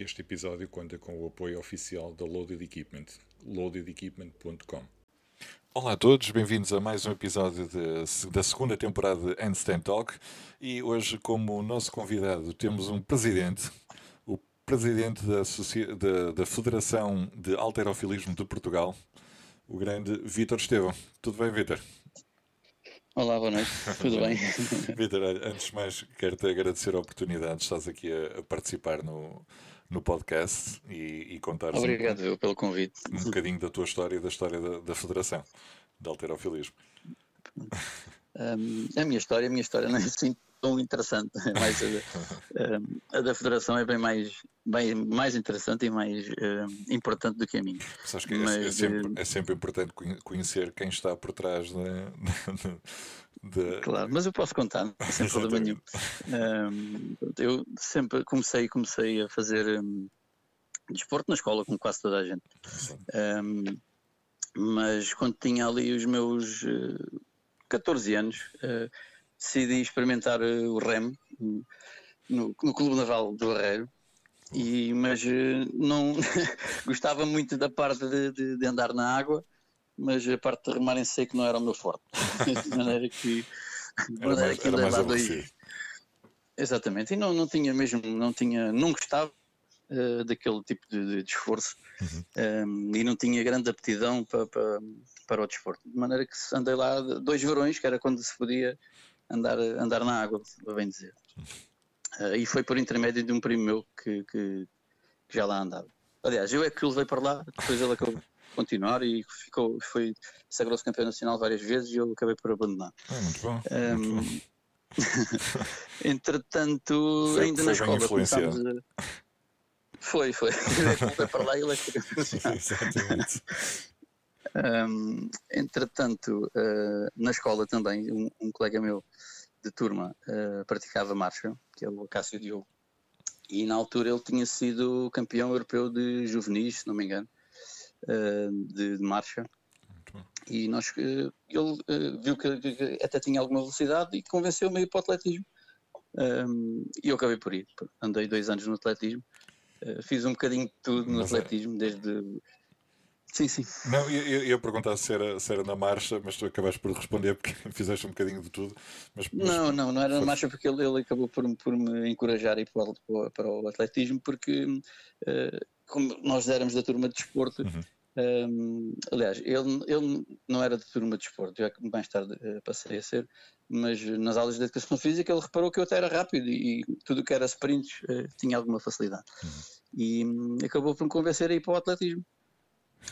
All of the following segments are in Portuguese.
Este episódio conta com o apoio oficial da Loaded Equipment, loadedequipment.com. Olá a todos, bem-vindos a mais um episódio de, da segunda temporada de Handstand Talk e hoje, como nosso convidado, temos um presidente, o presidente da, da, da Federação de Alterofilismo de Portugal, o grande Vítor Estevão. Tudo bem, Vítor? Olá, boa noite, tudo bem? Vítor, antes de mais, quero-te agradecer a oportunidade de estás aqui a, a participar no, no podcast e, e contar Obrigado um, pelo convite. Um bocadinho da tua história e da história da, da Federação de Alterofilismo. Um, a minha história, a minha história não é assim tão interessante, é mais a, a, da Federação é bem mais, bem, mais interessante e mais uh, importante do que a minha. Sabes que é, Mas, é, sempre, é sempre importante conhecer quem está por trás de, de... Claro, mas eu posso contar, sem problema nenhum. Um, eu sempre comecei, comecei a fazer um, desporto na escola, como quase toda a gente. Um, mas quando tinha ali os meus uh, 14 anos, uh, decidi experimentar uh, o remo no, no Clube Naval do Arreiro. E, mas uh, não gostava muito da parte de, de, de andar na água mas a parte de remar em seco não era o meu forte. de maneira que. De maneira era mais, que era mais dois... Exatamente, e não, não tinha mesmo, não tinha, não gostava uh, daquele tipo de, de esforço uhum. um, e não tinha grande aptidão para, para, para o desporto. De maneira que andei lá dois verões, que era quando se podia andar, andar na água, bem dizer. Uh, e foi por intermédio de um primo meu que, que, que já lá andava. Aliás, eu é que o levei para lá, depois ele acabou continuar e ficou, foi, sagrou-se campeão nacional várias vezes e eu acabei por abandonar. É, muito bom. Um, muito bom. entretanto, ainda na escola começámos a... Foi, foi. foi para lá e ele é Exatamente. Um, entretanto, uh, na escola também, um, um, colega meu de turma uh, praticava marcha, que é o Cássio Diogo, e na altura ele tinha sido campeão europeu de juvenis, se não me engano. Eh, de, de, marcha. E nós, uh, ele uh, viu que, que, até tinha alguma velocidade e convenceu-me a ir para o atletismo. Um, e eu acabei por ir. Andei dois anos no atletismo. fiz um bocadinho de tudo no Mas é atletismo, é... desde Sim, sim. Não, eu, eu ia perguntar se era, se era na marcha, mas tu acabaste por responder porque fizeste um bocadinho de tudo. Mas, mas não, não, não era na marcha porque ele, ele acabou por, por me encorajar a ir para o, para o atletismo, porque uh, como nós éramos da turma de desporto, uhum. um, aliás, ele, ele não era da turma de desporto, já mais tarde uh, passei a ser, mas nas aulas de educação física ele reparou que eu até era rápido e, e tudo o que era sprints uh, tinha alguma facilidade. Uhum. E um, acabou por me convencer a ir para o atletismo.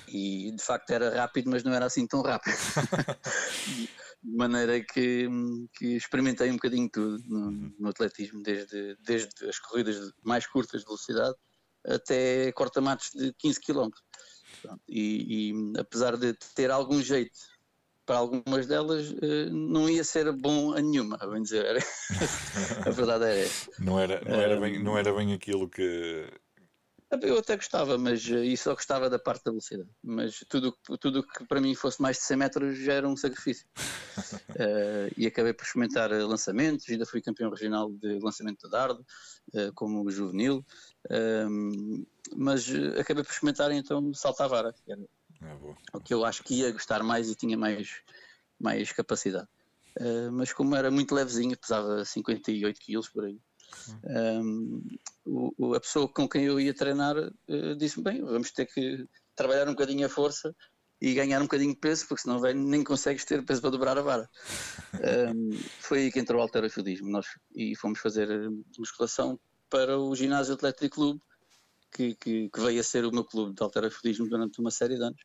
E de facto era rápido, mas não era assim tão rápido. de maneira que, que, experimentei um bocadinho tudo no, no, atletismo, desde, desde as corridas mais curtas de velocidade até corta-matos de 15 km. E, e, apesar de ter algum jeito para algumas delas, eh, não ia ser bom a nenhuma, a bem dizer. a verdade é essa. Não era, não, era bem, não era bem aquilo que, eu até gostava, mas e só gostava da parte da velocidade. Mas tudo tudo que para mim fosse mais de 100 metros já era um sacrifício. uh, e acabei por experimentar lançamentos, ainda fui campeão regional de lançamento de dardo, uh, como juvenil. Uh, mas acabei por experimentar então saltar a vara, que era é o que eu acho que ia gostar mais e tinha mais, mais capacidade. mas como era muito levezinho, pesava 58 quilos por aí. Um, o, a pessoa com quem eu ia treinar uh, disse-me: bem, vamos ter que trabalhar um bocadinho a força e ganhar um bocadinho de peso, porque senão véio, nem consegues ter peso para dobrar a vara. um, foi aí que entrou o alterofilismo nós, e fomos fazer eh, musculação para o Ginásio Atlético Clube, que, que, que, veio a ser o meu clube de alterofilismo durante uma série de anos.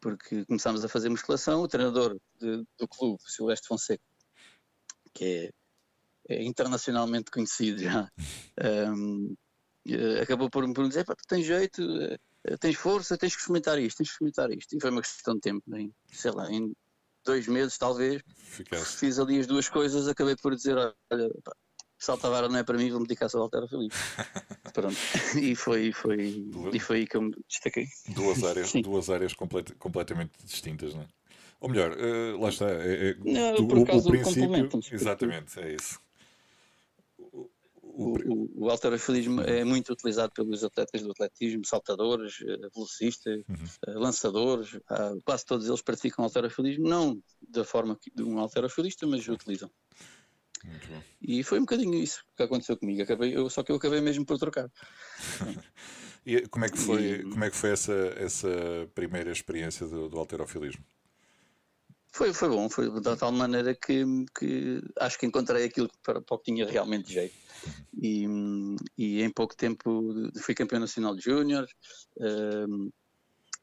Porque começámos a fazer musculação, o treinador de, do clube, Silvestre Fonseca, que é é internacionalmente conhecido já. Um, eh, acabou por, por me dizer: tu tens jeito, eh, tens força, tens que experimentar isto, tens que experimentar isto. E foi uma questão de tempo, em, sei lá, em dois meses talvez. Ficaste. Fiz ali as duas coisas, acabei por dizer: olha, pá, salta não é para mim, vou-me dedicar só ao Altera Feliz. Pronto. E foi, foi, duas, e foi aí que eu me destaquei. Duas áreas, duas áreas complet, completamente distintas, não é? Ou melhor, uh, lá está. É, é, não, o, o, o princípio. Exatamente, é isso o, o, alterofilismo é muito utilizado pelos atletas do atletismo, saltadores, eh, velocistas, uhum. Eh, lançadores, quase todos eles praticam alterofilismo, não da forma de um alterofilista, mas utilizam. E foi um bocadinho isso que aconteceu comigo. Acabei, eu, só que eu acabei mesmo por trocar. e como é que foi, e, como é que foi essa, essa primeira experiência do, do alterofilismo? Foi, foi bom, foi de tal maneira que, que acho que encontrei aquilo para, para o que tinha realmente jeito. E, e em pouco tempo fui campeão nacional de júnior, uh,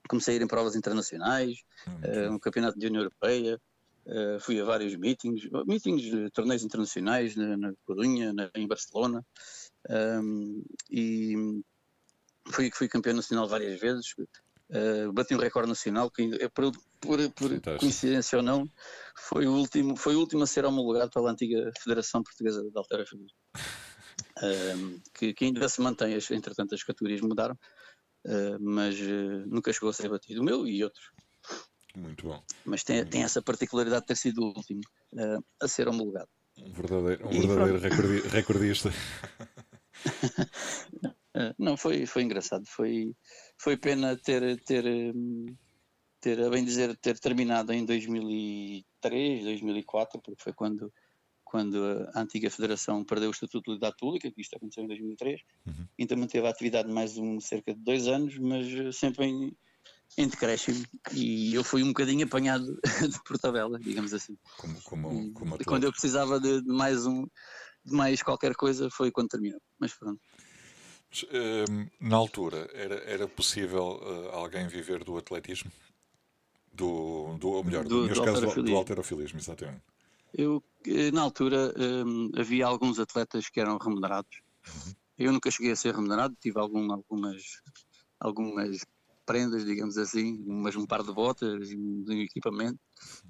comecei a ir em provas internacionais, uh, um campeonato de União Europeia, uh, fui a vários meetings, meetings, torneios internacionais na, na Corunha, na, em Barcelona, um, e fui, fui campeão nacional várias vezes, Uh, bati um recorde nacional que por, por, por coincidência ou não foi o último foi o último a ser homologado pela antiga Federação Portuguesa de Alterofilismo uh, que, que, ainda se mantém entretanto as categorias mudaram uh, mas nunca chegou a ser batido. O meu e outros muito bom. Mas tem, tem essa particularidade de ter sido o último a ser homologado. Um verdadeiro, um verdadeiro recordi, recordista não foi foi engraçado foi foi pena ter, ter, ter, a bem dizer, ter terminado em 2003, 2004, porque foi quando, quando a antiga Federação perdeu o Estatuto de Utilidade Pública, que isto aconteceu em 2003, uhum. ainda manteve a atividade mais um, cerca de dois anos, mas sempre em, em decréscimo e eu fui um bocadinho apanhado de tabela, digamos assim. Como, como, como quando eu precisava de, de, mais um, de mais qualquer coisa foi quando terminou, mas pronto. Ehm, na altura, era, era possível uh, alguém viver do atletismo? Do, do ou melhor, do, do, caso, do alterofilismo, exatamente. Eu, eh, na altura, ehm, havia alguns atletas que eram remunerados. Uhum. Eu nunca cheguei a ser remunerado, tive algum, algumas, algumas prendas, digamos assim, mas um par de botas e um, um equipamento.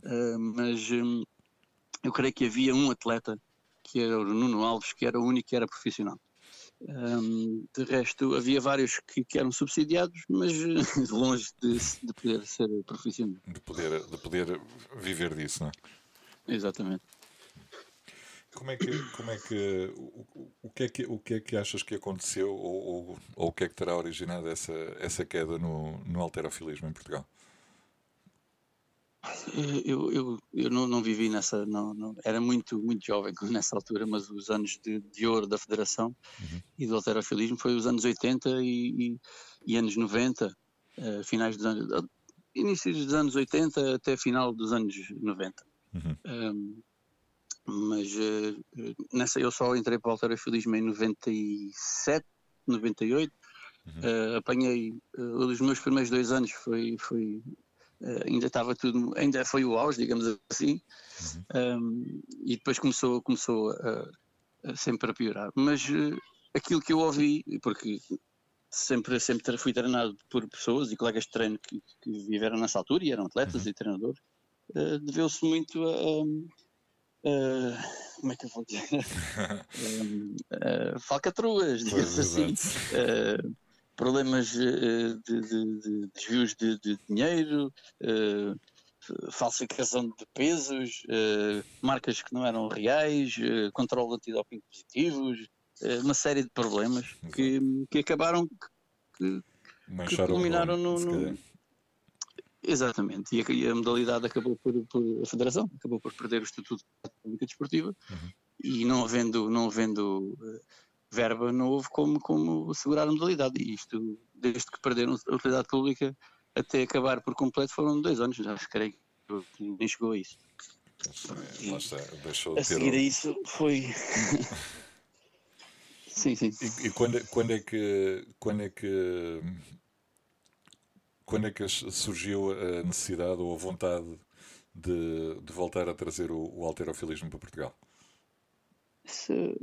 Uh, mas um, eu creio que havia um atleta, que era o Nuno Alves, que era o único que era profissional. Um, de resto, havia vários que, que, eram subsidiados, mas longe de, de, poder ser profissional. De poder, de poder viver disso, não é? Exatamente. Como é que, como é que, o, o, que é que, o que é que achas que aconteceu ou, ou, ou o que é que terá originado essa, essa queda no, no alterofilismo em Portugal? Eu, eu, eu não, não vivi nessa. Não, não, era muito, muito jovem nessa altura, mas os anos de, de ouro da Federação uhum. e do alterofilismo foi os anos 80 e, e, e anos 90, uh, eh, finais dos anos. Uh, inícios dos anos 80 até final dos anos 90. Uhum. Um, mas uh, nessa eu só entrei para o alterofilismo em 97, 98. Uhum. apanhei. os meus primeiros dois anos foi, foi Uh, ainda estava tudo, ainda foi o auge, digamos assim, uhum. um, e depois começou, começou a, a sempre a piorar. Mas uh, aquilo que eu ouvi, porque sempre, sempre fui treinado por pessoas e colegas de treino que, que viveram nessa altura e eram atletas uhum. e treinadores, uh, deveu-se muito a, a, como é que eu vou dizer? um, falcatruas, digamos assim problemas eh, de, de, de desvios de, de dinheiro, uh, falsificação de pesos, uh, marcas que não eram reais, controle antidoping positivos, uma série de problemas que, que acabaram que, que culminaram no, no... Exatamente, e a, a, modalidade acabou por, por, a Federação acabou por perder o Estatuto de Pública Desportiva uhum. e não havendo, não havendo verba não houve como, como segurar a modalidade. E isto, desde que perderam a utilidade pública até acabar por completo, foram dois anos, já creio que nem chegou a isso. E, está, a seguir a isso foi. sim, sim. E, e, quando, quando é que. Quando é que quando é que surgiu a necessidade ou a vontade de, de voltar a trazer o, o alterofilismo para Portugal? Se,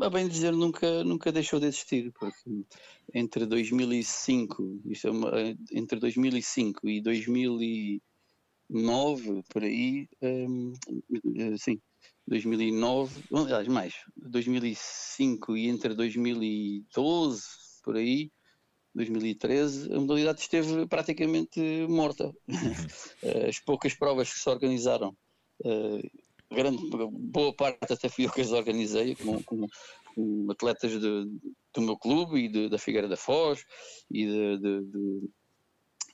a bem dizer, nunca, nunca deixou de existir, porque entre 2005, isto é uma, entre 2005 e 2009, por aí, um, sim, 2009, aliás, mais, 2005 e entre 2012, por aí, 2013, a modalidade esteve praticamente morta. Uhum. As poucas provas que se organizaram uh, grande, boa parte até fui eu que as organizei, com, com, com atletas de, do meu clube e de, da Figueira da Foz e de, de,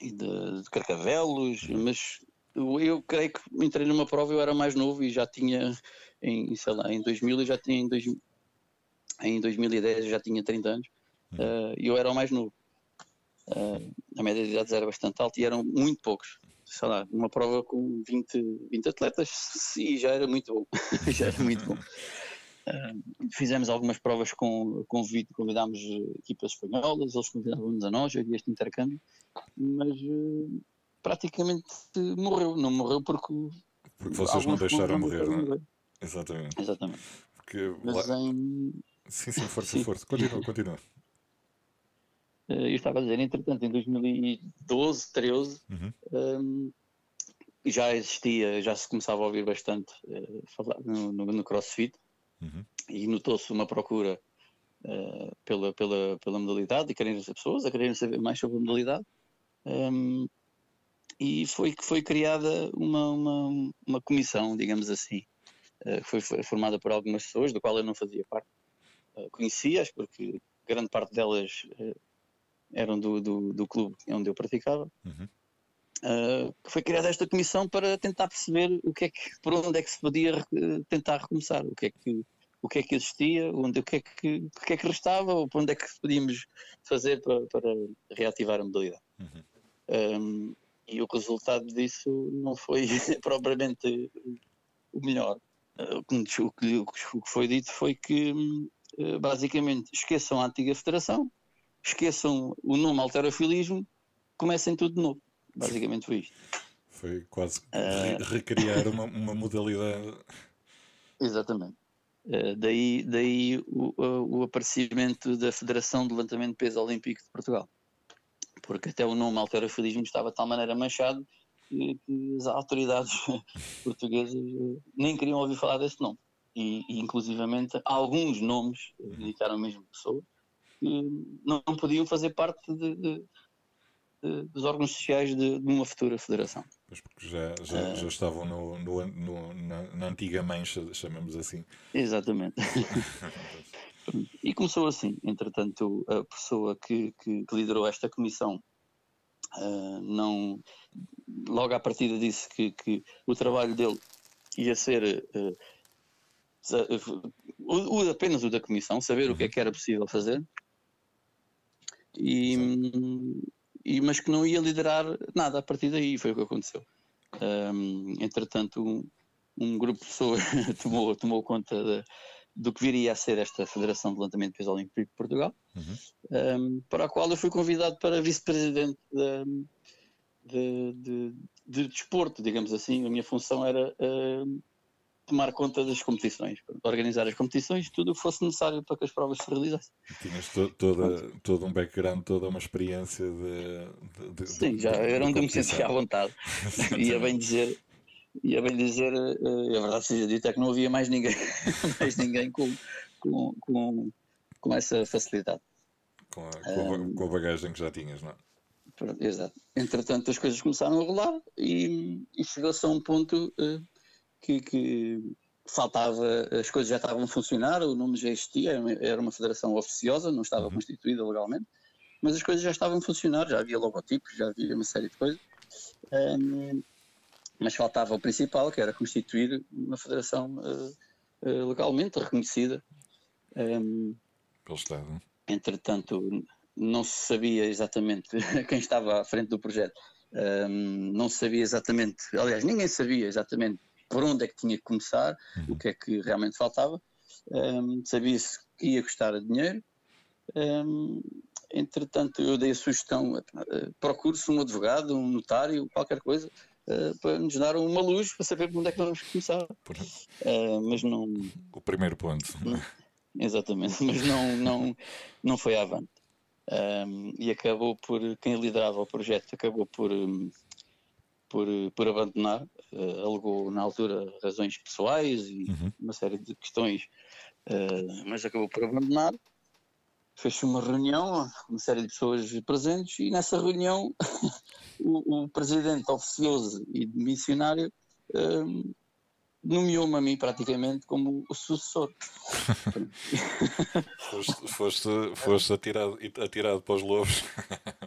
e de, Carcavelos, mas eu, creio que entrei numa prova, eu era mais novo e já tinha, em, sei lá, em 2000 eu já tinha, em, dois, em 2010 eu já tinha 30 anos, uh, e eu era o mais novo. Uh, a média de idades era bastante alta e eram muito poucos. Sei lá, uma prova com 20, 20 atletas, sim, já era muito bom. já era muito bom. Uh, fizemos algumas provas com convite, convidámos equipas espanholas, eles convidavam-nos a nós, havia este intercâmbio, mas uh, praticamente morreu. Não morreu porque. Porque vocês não deixaram morrer, não é? Exatamente. Exatamente. Porque Mas lá... em. Sim, sim, força, Sim. força. Continua, continua. Eh, Eu estava a dizer, entretanto, em 2012, 13, Uhum. hum, já existia, já se começava a ouvir bastante eh, falar no, no, no CrossFit Uhum. e notou-se uma procura eh, pela, pela, pela modalidade e querem as pessoas a quererem saber mais sobre a modalidade. Hum, e foi que foi criada uma, uma, uma comissão, digamos assim, que foi, formada por algumas pessoas, do qual eu não fazia parte. Eh, Conhecia-as porque grande parte delas eram do, do, do clube onde eu praticava. Uhum. Uh, foi criada esta comissão para tentar perceber o que é que, por onde é que se podia tentar recomeçar, o que é que, o que, é que existia, onde, o, que é que, o que é que restava, ou por onde é que podíamos fazer para, para reativar a modalidade. Uhum. Um, e o resultado disso não foi propriamente o melhor. Uh, o que o foi dito foi que, hum, basicamente, esqueçam a antiga federação, esqueçam o nome alterofilismo, comecem tudo de novo. Basicamente foi isto. Foi quase re- recriar uma, uma modalidade. Exatamente. Uh, daí daí o, o- aparecimento da Federação de Levantamento de Peso Olímpico de Portugal. Porque até o nome alterofilismo estava de tal maneira manchado que, que as autoridades portuguesas uh, nem queriam ouvir falar desse nome. E, e inclusivamente alguns nomes uh, indicaram mesmo pessoas não, podiam fazer parte de- de- de- dos órgãos sociais de, uma futura federação. Pois porque já, já, já estavam no, no, no- na, na antiga mancha, chamamos assim. Exatamente. E começou assim. Entretanto, a pessoa que, que- que liderou esta comissão ah, não, logo à partida disse que, que o trabalho dele ia ser ah, sa- o, o- apenas o da comissão, saber o que é que era possível fazer, e, e- mas que não ia liderar nada a partir daí, foi o que aconteceu. Ahm, entretanto, um, um grupo de pessoas tomou, tomou conta da- do que viria a ser esta Federação de Levantamento de Peso Olímpico de Portugal, Uhum. um, para a qual eu fui convidado para vice-presidente de, de, de desporto, digamos assim. A minha função era um, tomar conta das competições, organizar as competições, tudo o que fosse necessário para que as provas se realizassem. Tinhas to, toda, todo um background, toda uma experiência de. de- de- Sim, de- já era de onde eu me sentia à vontade. ia bem dizer, ia bem dizer, eh, a verdade seja dita, é que não havia mais ninguém, mais ninguém com, com, com, com essa facilidade. Com a, com, a, com a bagagem que já tinhas, não é? Exato. Entretanto, as coisas começaram a rolar e, e chegou-se a um ponto eh, que, que faltava, as coisas já estavam a funcionar, o nome já existia, era uma- era uma federação oficiosa, não estava constituída legalmente, mas as coisas já estavam a funcionar, já havia logotipos, já havia uma série de coisas. Ahm, mas faltava o principal, que era constituir uma federação eh, eh, legalmente reconhecida. Ahm, Pelo Estado. entretanto não se sabia exatamente quem estava à frente do projeto, Ahm, não se sabia exatamente, aliás, ninguém sabia exatamente por onde é que tinha que começar, o que é que realmente faltava, Ahm, sabia-se que ia custar dinheiro, Ahm, entretanto eu dei a sugestão, eh, procure-se um advogado, um notário, qualquer coisa, eh, para nos dar uma luz para saber por onde é que nós vamos começar, Ah, mas não, o primeiro ponto. não é? Exatamente, mas não, não, não foi avante. Um, e acabou por, quem liderava o projeto acabou por, um, por, por abandonar, uh, alegou na altura razões pessoais e Uhum. uma série de questões, uh, mas acabou por abandonar. Fez uma reunião, uma série de pessoas presentes, e nessa reunião o, o presidente oficioso e missionário um, nomeou-me a mim praticamente como o sucessor. foste, foste, foste atirado, atirado para os lobos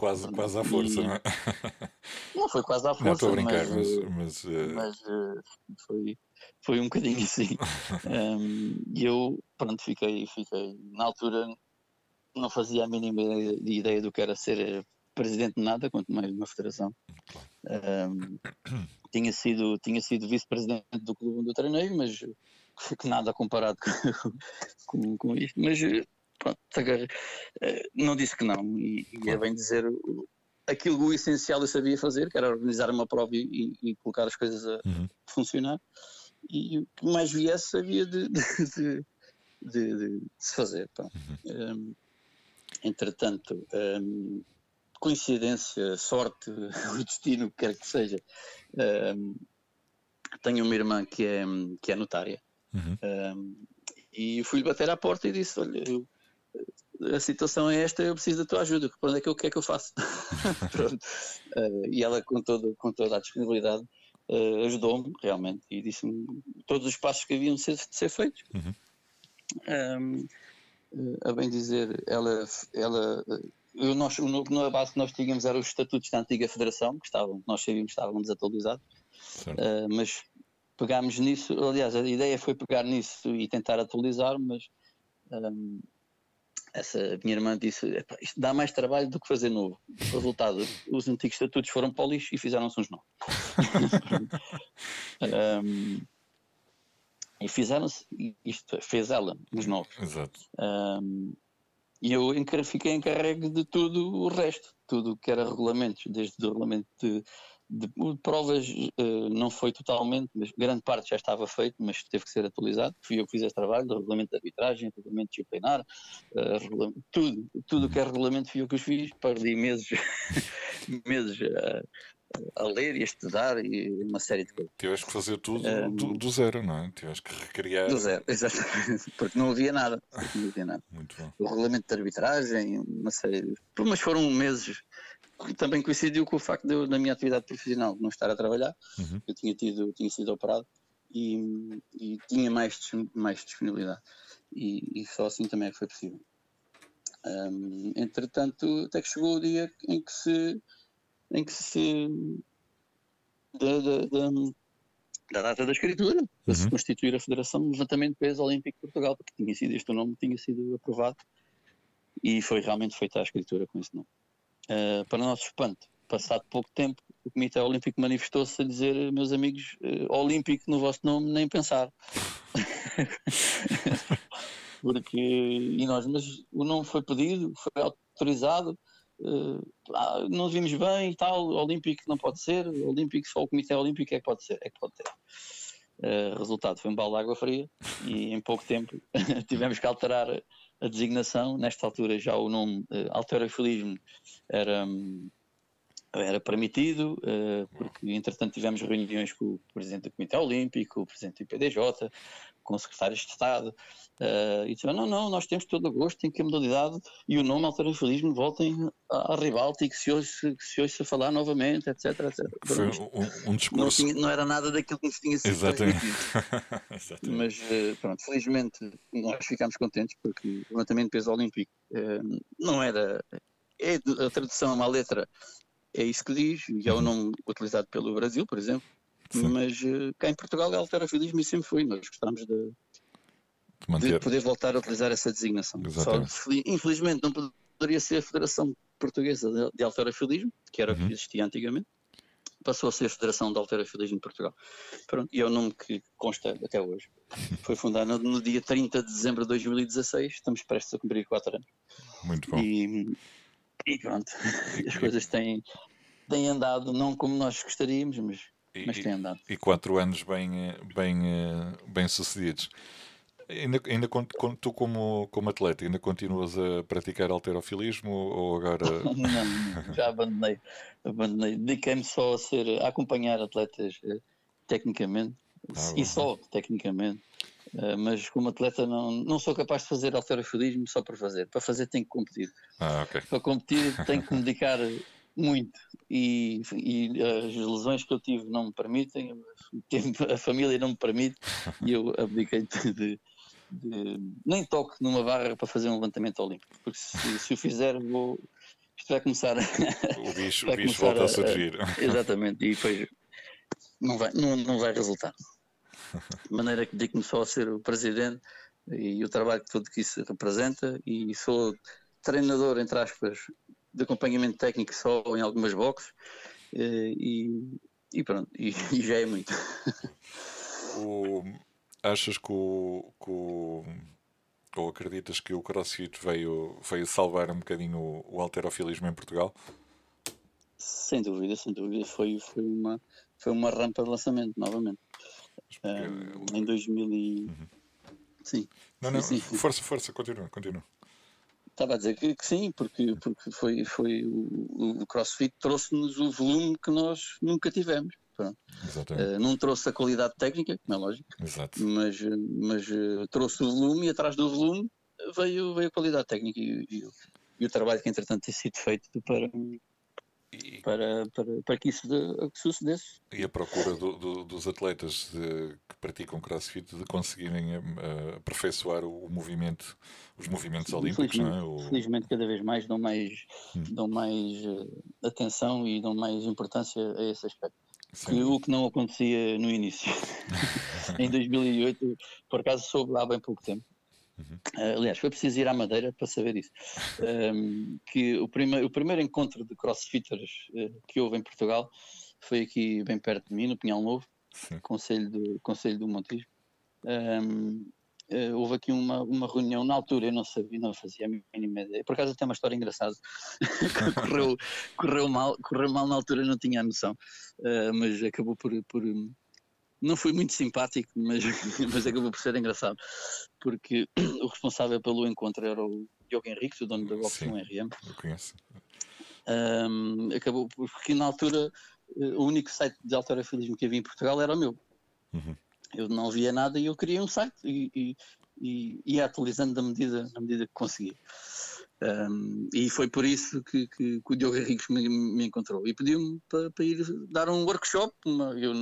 quase, quase à força, e, não é? Não foi quase à força. Não estou a brincar, mas, mas, mas, mas uh, foi, foi um bocadinho assim. um, e eu, pronto, fiquei, fiquei, na altura não fazia a mínima ideia do que era ser eh, presidente de nada, quanto mais de uma federação. Um, tinha sido, tinha sido vice-presidente do clube onde eu treinei, mas que nada comparado com, com, com isto. Mas pronto, eh, não disse que não. E, e é bem dizer aquilo o essencial eu sabia fazer, que era organizar uma prova e, e colocar as coisas a uhum. funcionar. E o que mais viesse havia de, de, de, de se fazer. Uhum. Um, entretanto, um, coincidência, sorte, o destino, o que quer que seja, um, tenho uma irmã que é, que é notária. Uhum. Um, e fui-lhe bater à porta e disse: Olha, eu, a situação é esta, eu preciso da tua ajuda, para onde é que eu que é que eu faço? uh, e ela, com, todo, com toda a disponibilidade, uh, ajudou-me realmente e disse-me todos os passos que haviam de ser, de ser feitos. Uhum. Um, a bem dizer, ela, ela eu, nós, na base que nós tínhamos eram os estatutos da antiga federação, que estavam, nós sabíamos que estavam desatualizados, mas pegámos nisso, aliás, a ideia foi pegar nisso e tentar atualizar, mas um, essa minha irmã disse, isto dá mais trabalho do que fazer novo. Resultado, os antigos estatutos foram para o lixo e fizeram-se uns novos. um, e fizeram-se, isto fez ela, os novos. Exato. Um, e eu fiquei encarregue de tudo o resto, tudo que era regulamentos, desde o regulamento de, de, provas, uh, não foi totalmente, mas grande parte já estava feito, mas teve que ser atualizado. Fui eu que fiz esse trabalho, do regulamento de arbitragem, regulamento disciplinar, uh, regulamento, tudo, tudo que é regulamento fui eu que os fiz, perdi meses, meses uh, a ler e a estudar e uma série de coisas. Tiveste que fazer tudo um, do, do, zero, não é? Tiveste que recriar. Do zero, exatamente. Porque não havia nada. Não havia nada. Muito bom. O regulamento de arbitragem, uma série de... Mas foram meses. Também coincidiu com o facto de eu, na minha atividade profissional, não estar a trabalhar. Uhum. Eu tinha, tido, tinha sido operado e, e tinha mais, mais disponibilidade. E, e, só assim também é que foi possível. Um, entretanto, até que chegou o dia em que se em que se da, da, da, da data da escritura para uhum. se constituir a Federação de Levantamento de Peso Olímpico de Portugal, porque tinha sido este o nome, tinha sido aprovado e foi realmente feita a escritura com esse nome. Uh, para nosso espanto, passado pouco tempo, o Comitê Olímpico manifestou-se a dizer, meus amigos, uh, Olímpico no vosso nome, nem pensar. porque, e nós, mas o nome foi pedido, foi autorizado, Uh, não vimos bem e tal, Olímpico não pode ser, Olímpico só o Comitê Olímpico é que pode ser, é que pode ter. Uh, resultado foi um balde de água fria e em pouco tempo tivemos que alterar a designação. Nesta altura já o nome uh, alterofilismo era, um, era permitido, uh, porque entretanto tivemos reuniões com o Presidente do Comitê Olímpico, o Presidente do IPDJ, com secretários de Estado, uh, e disseram, não, não, nós temos todo o gosto em que a modalidade e o nome alterofilismo voltem à ribalta e que se hoje se ouça falar novamente, etc, etc. Foi um, um discurso... Não, tinha, não, era nada daquilo que nos tinha sido Exatamente. Exatamente. Mas, uh, pronto, felizmente nós ficámos contentes porque o levantamento de peso olímpico uh, não era... É a tradução a uma letra é isso que diz, e é o uhum. nome utilizado pelo Brasil, por exemplo, Sim. Mas uh, cá em Portugal é alterofilismo e sempre foi. Nós gostamos de, de, de, poder voltar a utilizar essa designação. Só, infelizmente não poderia ser a Federação Portuguesa de, Alterofilismo, que era o uhum. que existia antigamente. Passou a ser a Federação de Alterofilismo de Portugal. Pronto, e é o nome que consta até hoje. Foi fundada no, no, dia 30 de dezembro de 2016. Estamos prestes a cumprir 4 anos. Muito bom. E, e pronto, as coisas têm, têm andado não como nós gostaríamos, mas e, mas tem andado. E quatro anos bem, bem, bem sucedidos. Ainda, ainda tu como, como atleta, ainda continuas a praticar alterofilismo ou agora... não, já abandonei. abandonei. Dediquei-me só a, ser, a acompanhar atletas eh, tecnicamente, ah, e só tecnicamente. Uh, mas como atleta não, não sou capaz de fazer alterofilismo só para fazer. Para fazer tenho que competir. Ah, okay. Para competir tenho que me dedicar muito. E, e, as lesões que eu tive não me permitem, a família não me permite, e eu abdiquei de, de, nem toque numa barra para fazer um levantamento olímpico, porque se, se o fizer, vou, isto vai começar a. O bicho, o bicho volta a, a surgir. Exatamente, e depois não vai, não, não vai resultar. De maneira que dedico-me só a ser o presidente e o trabalho que tudo que isso representa, e sou treinador, entre aspas, de acompanhamento técnico só em algumas boxes, eh, e, e pronto, e, e já é muito. O, achas que o, que o, ou acreditas que o CrossFit veio, veio salvar um bocadinho o, o alterofilismo em Portugal? Sem dúvida, sem dúvida. Foi, foi, uma, foi uma rampa de lançamento, novamente. Um, em 2000 e... Uhum. Sim. Não, não, sim, sim. força, força, continua, continua. Estava a dizer que, que, sim, porque, porque foi, foi o, o CrossFit trouxe-nos o volume que nós nunca tivemos. Uh, não trouxe a qualidade técnica, como é lógico, Exato. mas, mas uh, trouxe o volume e atrás do volume veio, veio a qualidade técnica e, e, e o trabalho que entretanto tem sido feito para, e, para, para, para que isso de, que sucedesse. E a procura do, do, dos atletas de, que praticam crossfit de conseguirem uh, aperfeiçoar o, o, movimento, os movimentos olímpicos, não é? O... Felizmente cada vez mais dão mais, hum. dão mais uh, atenção e dão mais importância a esse aspecto. Que, o que não acontecia no início. em 2008, por acaso soube há bem pouco tempo. Uhum. Uh, aliás, foi preciso ir à Madeira para saber isso. Um, que o, prime o primeiro encontro de crossfitters uh, que houve em Portugal foi aqui bem perto de mim, no Pinhal Novo, Conselho do, Conselho do Montijo. Um, uh, houve aqui uma, uma reunião na altura, eu não sabia, não fazia a mínima ideia. Por acaso tem uma história engraçada. correu, correu, mal, correu mal na altura, não tinha a noção, uh, mas acabou por, por. Não foi muito simpático, mas, mas acabou por ser engraçado, porque o responsável pelo encontro era o Diogo Henrique, o dono da Box 1 RM. Eu conheço. Um, acabou porque na altura eh, o único site de autorafilismo que havia em Portugal era o meu. Uhum eu não via nada e eu criei um site e, e, e ia atualizando na medida, na medida que conseguia. Um, e foi por isso que, que, que o Diogo Henriques me, me encontrou e pediu-me para, para, ir dar um workshop. Uma, eu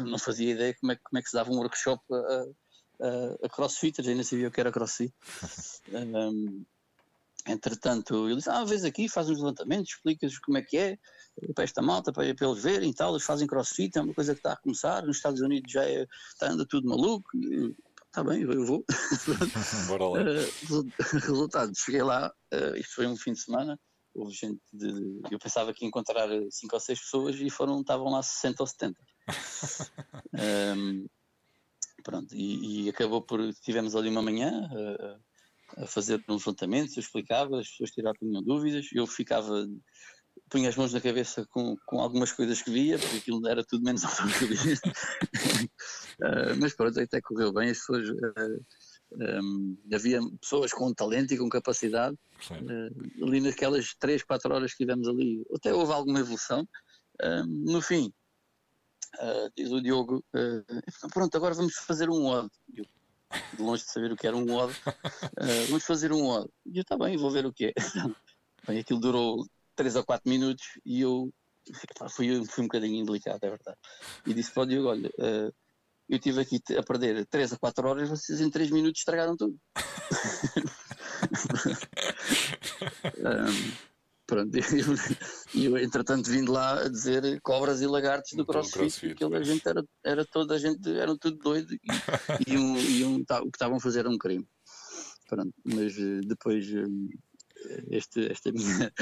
não fazia ideia como é, como é que se dava um workshop a, a, a crossfitters, ainda sabia o que era crossfit. Um, entretanto, ele disse: Ah, vês aqui, faz uns levantamentos, explicas como é que é para esta malta, para, para eles verem e tal, eles fazem crossfit, é uma coisa que está a começar, nos Estados Unidos já é, está anda tudo maluco, está bem, eu vou. Bora lá. Uh, resultado, cheguei lá, uh, isto foi um fim de semana, houve gente de, eu pensava que ia encontrar 5 ou 6 pessoas e foram, estavam lá 60 ou 70. um, pronto, e, e, acabou por, tivemos ali uma manhã uh, a fazer uns levantamentos, eu explicava, as pessoas tiravam dúvidas, eu ficava punha as mãos na cabeça com, com algumas coisas que via, porque aquilo era tudo menos automobilismo. Uh, mas pronto, até correu bem, as pessoas. Uh, ah, um, havia pessoas com talento e com capacidade. Uh, ali naquelas 3, 4 horas que tivemos ali, até houve alguma evolução. no fim, diz o Diogo: pronto, agora vamos fazer um odd. Eu, de longe de saber o que era um odd, vamos fazer um odd. E eu, está bem, vou ver o que é. Bem, aquilo durou 3 ou 4 minutos e eu fui, fui um bocadinho indelicado, é verdade. E disse para o Diogo: olha, uh, eu estive aqui a perder 3 a 4 horas, vocês em 3 minutos estragaram tudo. um, pronto, e eu, eu, entretanto vim de lá a dizer cobras e lagartos do CrossFit, crossfit aquilo a gente era, era toda a gente, eram tudo doido e, e, um, e um, o que estavam a fazer era um crime. Pronto, mas eh, depois eh, este, esta minha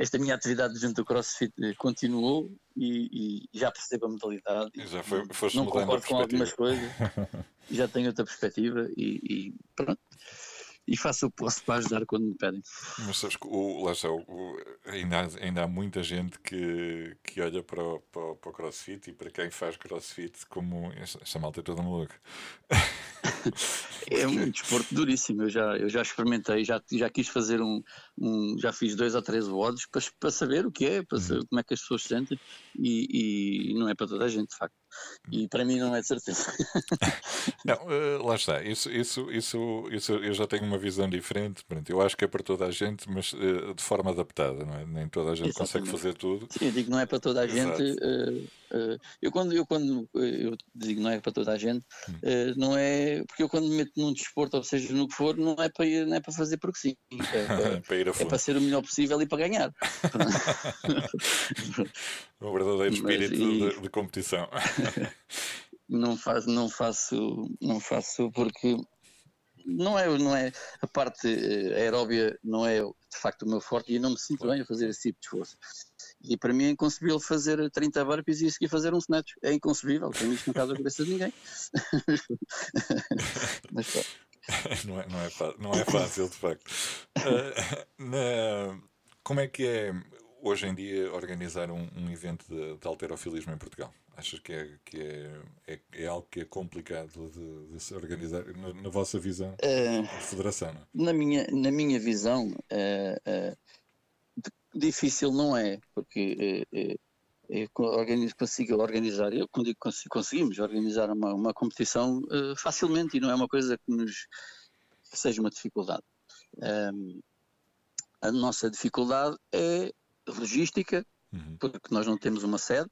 esta minha atividade junto ao CrossFit continuou e, e já percebo a modalidade. Já foi, não concordo com algumas coisas, já tenho outra perspectiva e, e pronto. E faço o que posso para ajudar quando me pedem. Mas sabes que o, lá está, o, ainda, há, ainda há muita gente que, que olha para o, para, para o CrossFit e para quem faz CrossFit como esta malta é toda maluca. é um desporto duríssimo. Eu já, eu já experimentei, já, já quis fazer um, um já fiz dois ou três WODs para, para saber o que é, para saber uhum. como é que as pessoas se sentem e, e não é para toda a gente, de facto. E para mim não é de certeza. não, uh, lá está. Isso, isso, isso, isso eu já tenho uma visão diferente. Eu acho que é para toda a gente, mas uh, de forma adaptada, não é? Nem toda a gente Exatamente. consegue fazer tudo. Sim, eu digo que não é para toda a gente. Uh, eu quando, eu quando eu digo não é para toda a gente, hum. não é porque eu quando me meto num desporto, ou seja, no que for, não é para, ir, não é para fazer porque sim. É para, para ir a fundo. é para ser o melhor possível e para ganhar. um verdadeiro espírito mas, e... de, de competição. não faço, não faço, não faço porque não é, não é a parte eh, aeróbia não é de facto o meu forte e eu não me sinto bem a fazer esse tipo de esforço. E para mim é inconcebível fazer 30 burpees e a seguir fazer um snatch. É inconcebível, tem isto não caso a cabeça de ninguém. Mas, não, é, não, é, não é fácil, de facto. Uh, na, como é que é hoje em dia organizar um, um evento de, de alterofilismo em Portugal? Achas que é, que é, é, é algo que é complicado de, de se organizar na, na vossa visão uh, de federação? Não? É? Na, minha, na minha visão, uh, uh, difícil não é, porque eu consigo organizar, eu quando conseguimos organizar uma, uma competição facilmente e não é uma coisa que nos que seja uma dificuldade. a nossa dificuldade é logística, uhum. porque nós não temos uma sede,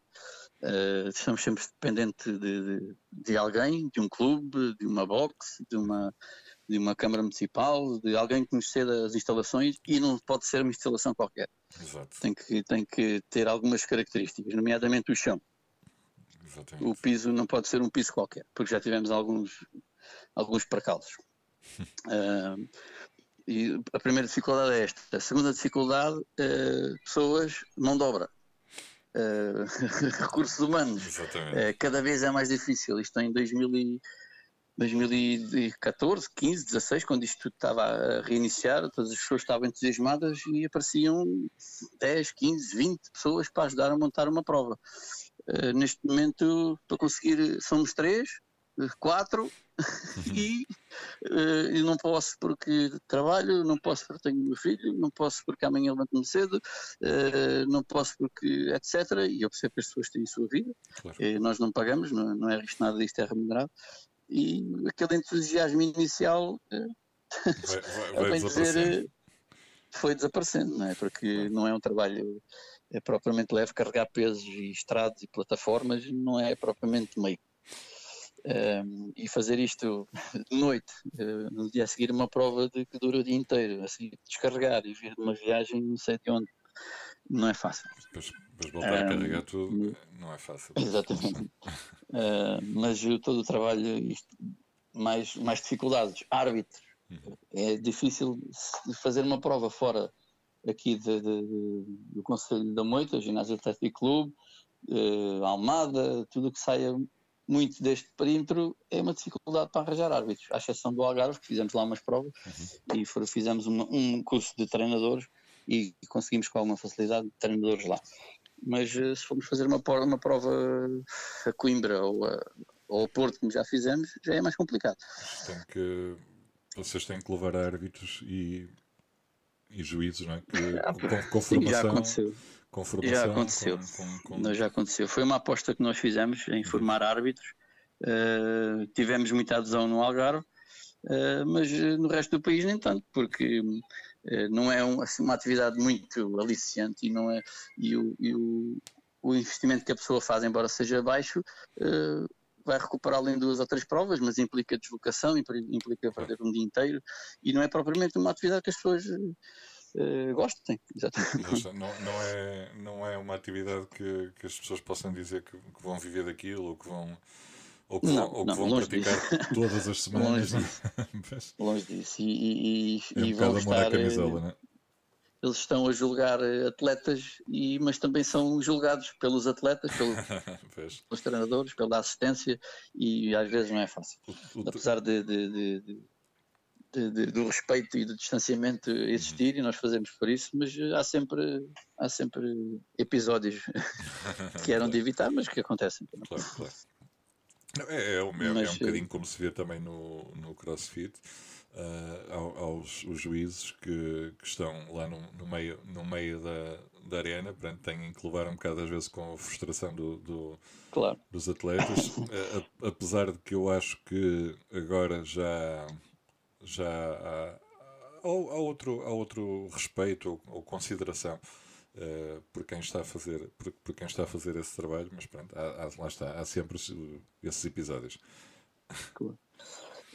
uh, estamos sempre dependentes de, de, de, alguém, de um clube, de uma box, de uma, de uma Câmara Municipal, de alguém que nos ceda as instalações e não pode ser uma instalação qualquer. Exato. Tem, que, tem que ter algumas características, nomeadamente o chão. Exatamente. O piso não pode ser um piso qualquer, porque já tivemos alguns, alguns percalços. uh, E a primeira dificuldade é esta. A segunda dificuldade, uh, pessoas, mão de obra. Uh, recursos humanos. Uh, cada vez é mais difícil. Isto em 2000 e, 2014, 15, 16, quando isto tudo estava a reiniciar, todas as pessoas estavam entusiasmadas e apareciam 10, 15, 20 pessoas para ajudar a montar uma prova. Uh, neste momento, para conseguir, somos três, quatro e uh, não posso porque trabalho, não posso porque tenho meu filho, não posso porque amanhã levanto-me cedo, uh, não posso porque etc. E eu percebo que as pessoas têm a sua vida, claro. uh, nós não pagamos, não, não é isto nada disto é remunerado. E aquele entusiasmo inicial vai, vai, vai dizer, foi desaparecendo, não é? Porque não é um trabalho é propriamente leve, carregar pesos e estrados e plataformas não é propriamente meio um, e fazer isto de noite, uh, no dia a seguir uma prova de, que dura o dia inteiro, assim, descarregar e vir de uma viagem não sei de onde, não é fácil. Depois, depois voltar um, a carregar tudo não é fácil. Exatamente. uh, mas todo o trabalho, isto, mais, mais dificuldades, árbitros, uhum. é difícil fazer uma prova fora aqui de, de, de, do Conselho da Moita, Ginásio Atlético Clube, uh, Almada, tudo que saia muito deste perímetro é uma dificuldade para arranjar árbitros, à exceção do Algarve, que fizemos lá umas provas uhum. e for, fizemos uma, um curso de treinadores e, e, conseguimos com alguma facilidade treinadores lá. Mas eh, se formos fazer uma, uma prova a Coimbra ou a, ou a Porto, como já fizemos, já é mais complicado. Tem que, vocês têm que levar árbitros e, e juízes, não é? Que, ah, com, com formação. Sim, já aconteceu com formação? Já aconteceu. Com, com. Já aconteceu. Foi uma aposta que nós fizemos em formar árbitros. Uh, tivemos muita adesão no Algarve, uh, mas no resto do país nem tanto, porque uh, não é um, assim, uma atividade muito aliciante e, não é, e, o, e o, o, investimento que a pessoa faz, embora seja baixo, vai recuperá-lo em duas ou três provas, mas implica deslocação, implica perder um dia inteiro e não é propriamente uma atividade que as pessoas uh, gostem. Exatamente. Não, não, é, não é uma atividade que, que as pessoas possam dizer que, que vão viver daquilo ou que vão ou que não, vão, ou que vão praticar disso. todas as semanas. Longe disso. longe disso. E, e, é um e vão estar, a camisola, né? Eles estão a julgar eh, atletas, e, mas também são julgados pelos atletas, pelo, pelos treinadores, pela assistência, e às vezes não é fácil. O, o, Apesar de, de, de, de, de, do respeito e do distanciamento existir uhum. e nós fazemos por isso, mas há sempre, há sempre episódios que eram de evitar, mas que acontecem. Claro, claro. É, é, é, mas, é um bocadinho como se vê também no, no CrossFit. uh, aos, aos, juízes que, que estão lá no, no, meio, no meio da, da arena, portanto, têm que levar um bocado às vezes com a frustração do, do claro. dos atletas, a, apesar de que eu acho que agora já, já há, há, outro, há outro respeito ou, ou consideração uh, por, quem está a fazer, por, por, quem está a fazer esse trabalho, mas pronto, há, há, lá está, há sempre esses episódios. Claro.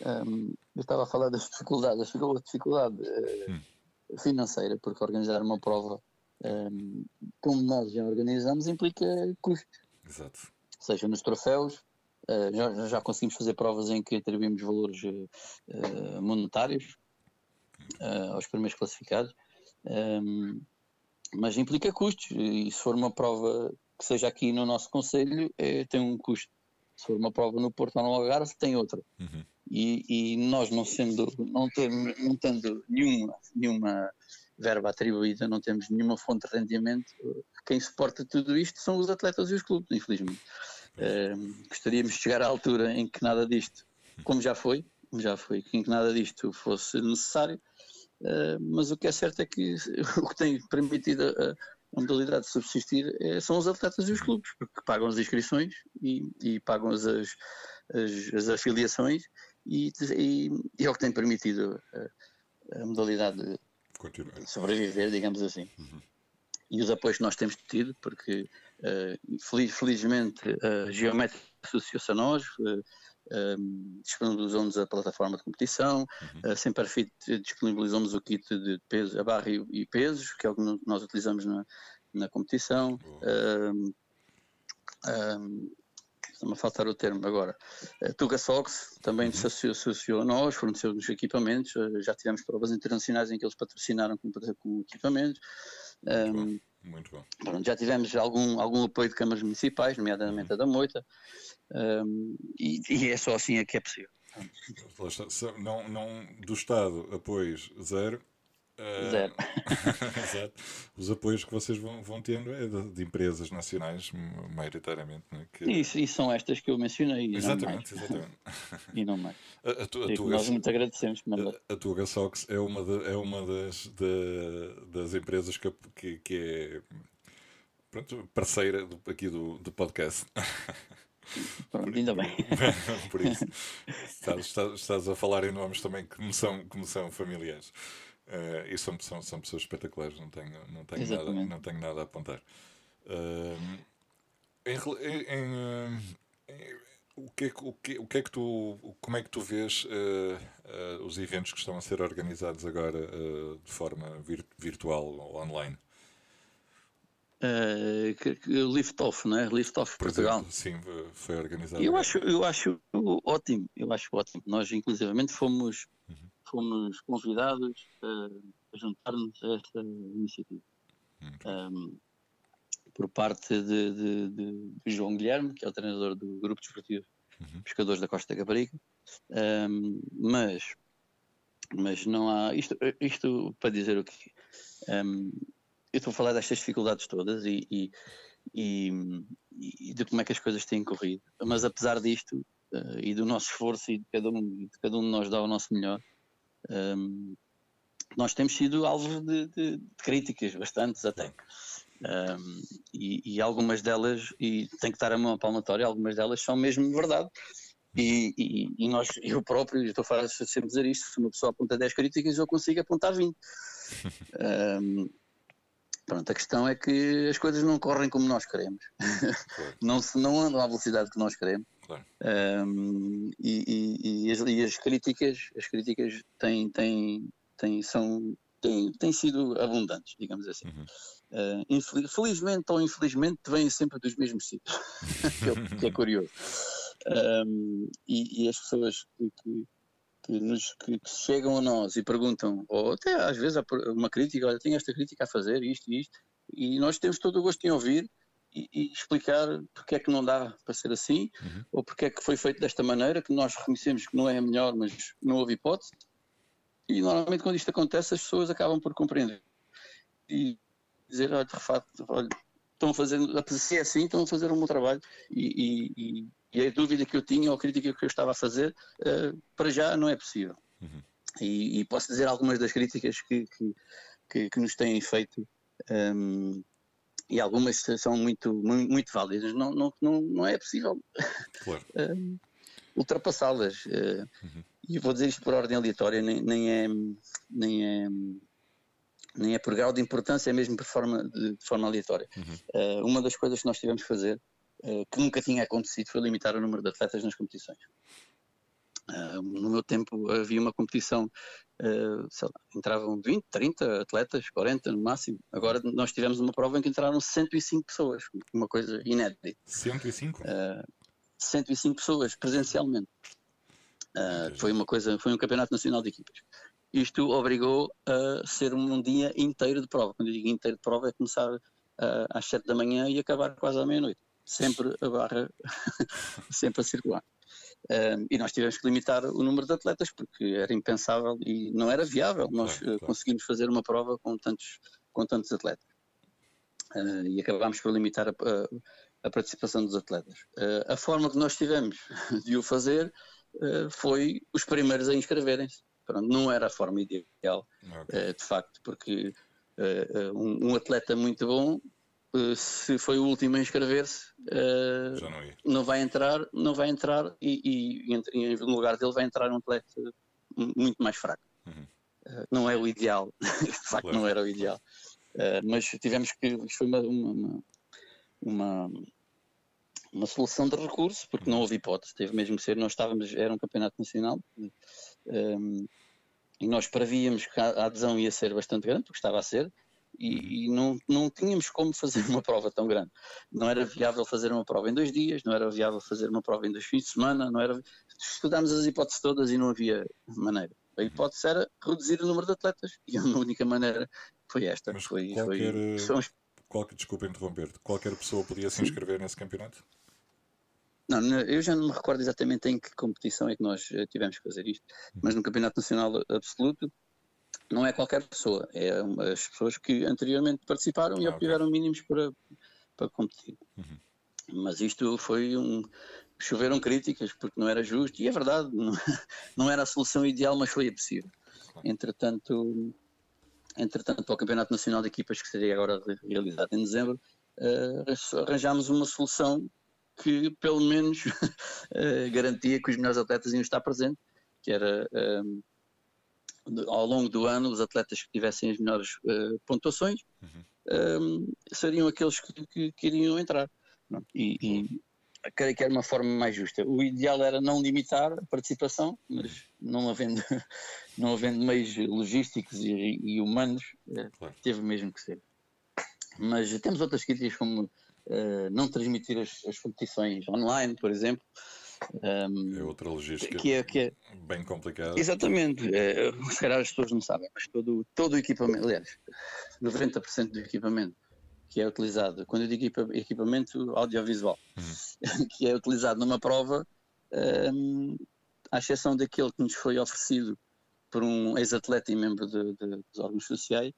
Um, eu estava a falar das dificuldades, chegou a dificuldade uh, financeira, porque organizar uma prova um, como nós já organizamos implica custos. Exato. Seja nos troféus, uh, já, já conseguimos fazer provas em que atribuímos valores uh, monetários aos primeiros classificados, um, mas implica custos, e se for uma prova que seja aqui no nosso Conselho, é, tem um custo. Se for uma prova no Porto ou no Algarve, tem outro. Uhum. E, e, nós não sendo, não, não tendo nenhuma, nenhuma verba atribuída, não temos nenhuma fonte de rendimento, quem suporta tudo isto são os atletas e os clubes, infelizmente. Uh, gostaríamos de chegar à altura em que nada disto, como já foi, já foi, em que nada disto fosse necessário, uh, mas o que é certo é que o que tem permitido a, a modalidade de subsistir é, são os atletas e os clubes, porque pagam as inscrições e, e pagam as, as, as, afiliações e, e, e, é o que tem permitido a, a modalidade Continuar. sobreviver, digamos assim. Uhum. E os apoios que nós temos tido, porque felizmente a Geométrica associou-se a nós, uh, um, disponibilizou-nos a plataforma de competição, uhum. uh, disponibilizou-nos o kit de peso, a barra e, e, pesos, que é o que nós utilizamos na, na competição. Um, um, Está-me a faltar o termo agora. A Tuga Sox também uhum. se associou a nós, forneceu-nos equipamentos, eh, já tivemos provas internacionais em que eles patrocinaram com, com equipamentos. Um. Muito bom. Pronto, já tivemos algum, algum apoio de câmaras municipais, nomeadamente uhum. a da Moita, um, e, e, é só assim é que é possível. Não, não, do Estado, apoios zero, Uh, Zero. Exato. Os apoios que vocês vão, vão tendo é de, de empresas nacionais, maioritariamente. Né? Que... Isso, e são estas que eu mencionei. Exatamente, exatamente. E não mais. A, a, tu, a nós muito agradecemos. A, a Tuga Sox é uma, de, é uma das, de, das empresas que, que, que é pronto, parceira do, aqui do, do podcast. Pronto, ainda bem. por isso, estás, estás, estás, a falar em nomes também que me são, que me são familiares. Uh, e são, são, são pessoas espetaculares, não tenho, não tenho, nada, não tenho nada a apontar. Uh, em, em, em, o, que é, o, que, o que é que tu, como é que tu vês uh, os eventos que estão a ser organizados agora de forma vir, virtual ou online? Uh, lift off, não é? Lift off Portugal. Exemplo, sim, foi organizado. Eu acho, eu acho ótimo, eu acho ótimo. Nós, inclusivamente, fomos uhum fomos convidados a, a juntar-nos a esta iniciativa. Um, por parte de, de, de, de, João Guilherme, que é o treinador do Grupo Desportivo uhum. Pescadores da Costa da Caparica, um, mas, mas não há. Isto, isto para dizer o que. Um, eu estou a falar destas dificuldades todas e, e, e, e, de como é que as coisas têm corrido, mas apesar disto uh, e do nosso esforço e de cada um de, cada um de nós dar o nosso melhor, um, nós temos sido alvo de, de, de críticas, bastantes até. Um, e, e, algumas delas, e tem que dar a mão palmatória, algumas delas são mesmo verdade. E, e, e nós, eu próprio, estou a sempre dizer isto: se uma pessoa aponta 10 críticas, eu consigo apontar 20. Um, pronto, a questão é que as coisas não correm como nós queremos, não, não andam à velocidade que nós queremos. Claro. Um, e, e, e, as, e, as, críticas, as críticas têm, têm, têm, são, têm, têm sido abundantes, digamos assim. Uhum. Uh, infeliz, felizmente ou infelizmente vêm sempre dos mesmos sítios, que, é, que, é, curioso. Um, e, as pessoas que, que, que, nos, que, chegam a nós e perguntam, ou até às vezes uma crítica, olha, tenho esta crítica a fazer, isto e isto, e nós temos todo o gosto em ouvir e, e, explicar porque é que não dá para ser assim, uhum. ou porque é que foi feito desta maneira, que nós reconhecemos que não é a melhor, mas não houve hipótese. E normalmente quando isto acontece as pessoas acabam por compreender e dizer, olha, de facto, olha, estão fazer, se é assim, estão a fazer o meu trabalho e, e, e a dúvida que eu tinha ou a crítica que eu estava a fazer, uh, para já não é possível. Uhum. E, e, posso dizer algumas das críticas que, que, que, que nos têm feito. Um, e algumas são muito, muito, válidas. Não, não, não, não é possível claro. um, ultrapassá-las. Uh, uhum. E vou dizer isto por ordem aleatória, nem, nem, é, nem, é, nem é por grau de importância, é mesmo por forma, de, forma aleatória. Uhum. Uh, uma das coisas que nós tivemos que fazer, uh, que nunca tinha acontecido, foi limitar o número de atletas nas competições. Uh, no meu tempo havia uma competição, uh, sei lá, entravam 20, 30 atletas, 40 no máximo. Agora nós tivemos uma prova em que entraram 105 pessoas, uma coisa inédita. 105? Uh, 105 pessoas presencialmente. Uh, foi uma coisa, foi um campeonato nacional de equipas. Isto obrigou a ser um dia inteiro de prova. Quando eu digo inteiro de prova, é começar às 7 da manhã e acabar quase à meia-noite. Sempre a barra, sempre a circular. Uh, e nós tivemos que limitar o número de atletas porque era impensável e não era viável nós claro, claro. conseguimos fazer uma prova com tantos, com tantos atletas. Uh, e acabámos por limitar a, a, a participação dos atletas. Uh, a forma que nós tivemos de o fazer uh, foi os primeiros a inscreverem-se. Não era a forma ideal, okay. de facto, porque um, um, atleta muito bom, se foi o último a inscrever-se, não, não, vai entrar, não vai entrar e, e, e, em lugar dele vai entrar um atleta muito mais fraco. Uhum. não é o ideal, de facto claro. não era o ideal. mas tivemos que, foi uma, uma uma, uma solução de recurso, porque não houve hipótese, teve mesmo que ser, nós estávamos, era um campeonato nacional, um, e nós prevíamos que a adesão ia ser bastante grande, porque estava a ser, e, e, não, não tínhamos como fazer uma prova tão grande. Não era viável fazer uma prova em dois dias, não era viável fazer uma prova em dois fins de semana, não era. Estudámos as hipóteses todas e não havia maneira. A hipótese era reduzir o número de atletas e a única maneira foi esta. Mas foi, qualquer, foi, qualquer, desculpa interromper-te, qualquer pessoa podia se inscrever nesse campeonato? Não, eu já não me recordo exatamente em que competição é que nós eh, tivemos que fazer isto, uhum. mas no Campeonato Nacional Absoluto não é qualquer pessoa, é as pessoas que anteriormente participaram e ah, obtiveram okay. mínimos para, para competir. Uhum. Mas isto foi um. choveram críticas porque não era justo, e é verdade, não, não era a solução ideal, mas foi a possível. Entretanto, Entretanto, para o Campeonato Nacional de Equipas, que seria agora realizado em dezembro, uh, arranjámos uma solução que, pelo menos, uh, garantia que os melhores atletas iam estar presentes, que era, um, eh, ao longo do ano, os atletas que tivessem as melhores uh, pontuações uhum. um, seriam aqueles que, que, que, iriam entrar. E, e creio que era uma forma mais justa. O ideal era não limitar a participação, mas não havendo, não havendo meios logísticos e, e humanos, eh, claro. teve mesmo que ser. Mas temos outras críticas como uh, não transmitir as, as, competições online, por exemplo. Um, é outra logística que é, que é, bem complicada. Exatamente. É, se calhar as pessoas não sabem, mas todo, todo o equipamento, aliás, 90% do equipamento que é utilizado, quando eu digo equipamento audiovisual, uhum. que é utilizado numa prova, um, à exceção daquele que nos foi oferecido por um ex-atleta e membro de, de, dos órgãos sociais,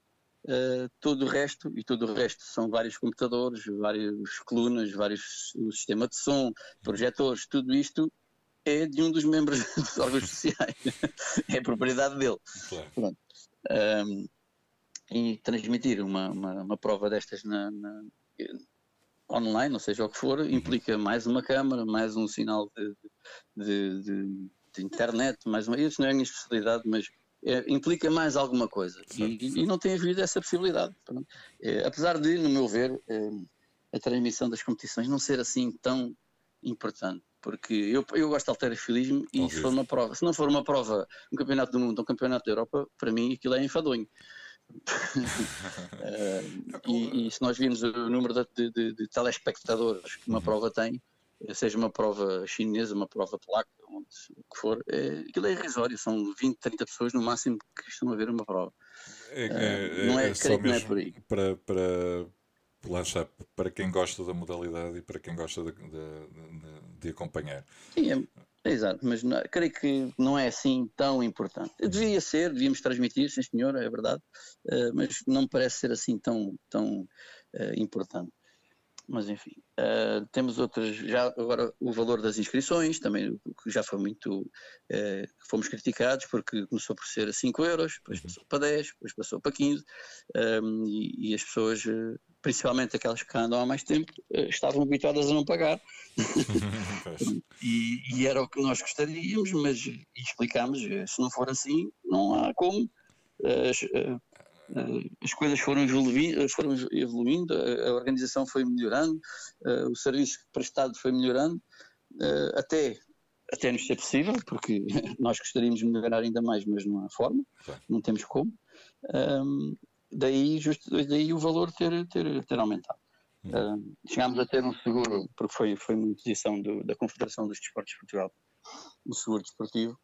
uh, todo o resto, e todo o resto são vários computadores, várias colunas, vários o sistema de som, projetores, tudo isto é de um dos membros dos órgãos sociais, é propriedade dele. Claro. Um, e transmitir uma, uma, uma prova destas na, na, online, ou seja o que for, implica mais uma câmara, mais um sinal de, de, de, de internet, mais uma. Isso não é a minha especialidade, mas é, implica mais alguma coisa. E, e, não tem havido essa possibilidade. É, apesar de, no meu ver, é, a transmissão das competições não ser assim tão importante. Porque eu, eu gosto de alterofilismo e se for uma prova, se não for uma prova, um campeonato do mundo, um campeonato da Europa, para mim aquilo é enfadonho uh, e, e, se nós virmos o número de, de, de telespectadores que uma uhum. prova tem, seja uma prova chinesa, uma prova polaca, o que for, é, aquilo é irrisório, são 20, 30 pessoas no máximo que estão a ver uma prova. É, é, não é, é creio que não é por aí. Para, para, lá está, para quem gosta da modalidade e para quem gosta de, de, de, acompanhar. Sim, é, Exato, mas não, creio que não é assim tão importante. Devia ser, devíamos transmitir, sim senhor, é verdade, uh, mas não me parece ser assim tão, tão uh, importante. Mas enfim. Uh, temos outras, já agora o valor das inscrições, também que já foi muito, uh, fomos criticados porque começou por ser a 5 euros, depois passou para 10, depois passou para 15, um, e, e, as pessoas, uh, principalmente aquelas que andam há mais tempo, estavam habituadas a não pagar. e, e, era o que nós gostaríamos, mas explicámos, se não for assim, não há como. Eh, as coisas foram evoluindo, foram evoluindo, a organização foi melhorando, eh, o serviço prestado foi melhorando, eh, até, até nos ser possível, porque nós gostaríamos de melhorar ainda mais, mas não há forma, não temos como. daí, justo, daí o valor ter, ter, ter aumentado. Hum. chegámos a ter um seguro, porque foi, foi uma imposição do, da Confederação dos Desportos de Portugal, um seguro desportivo.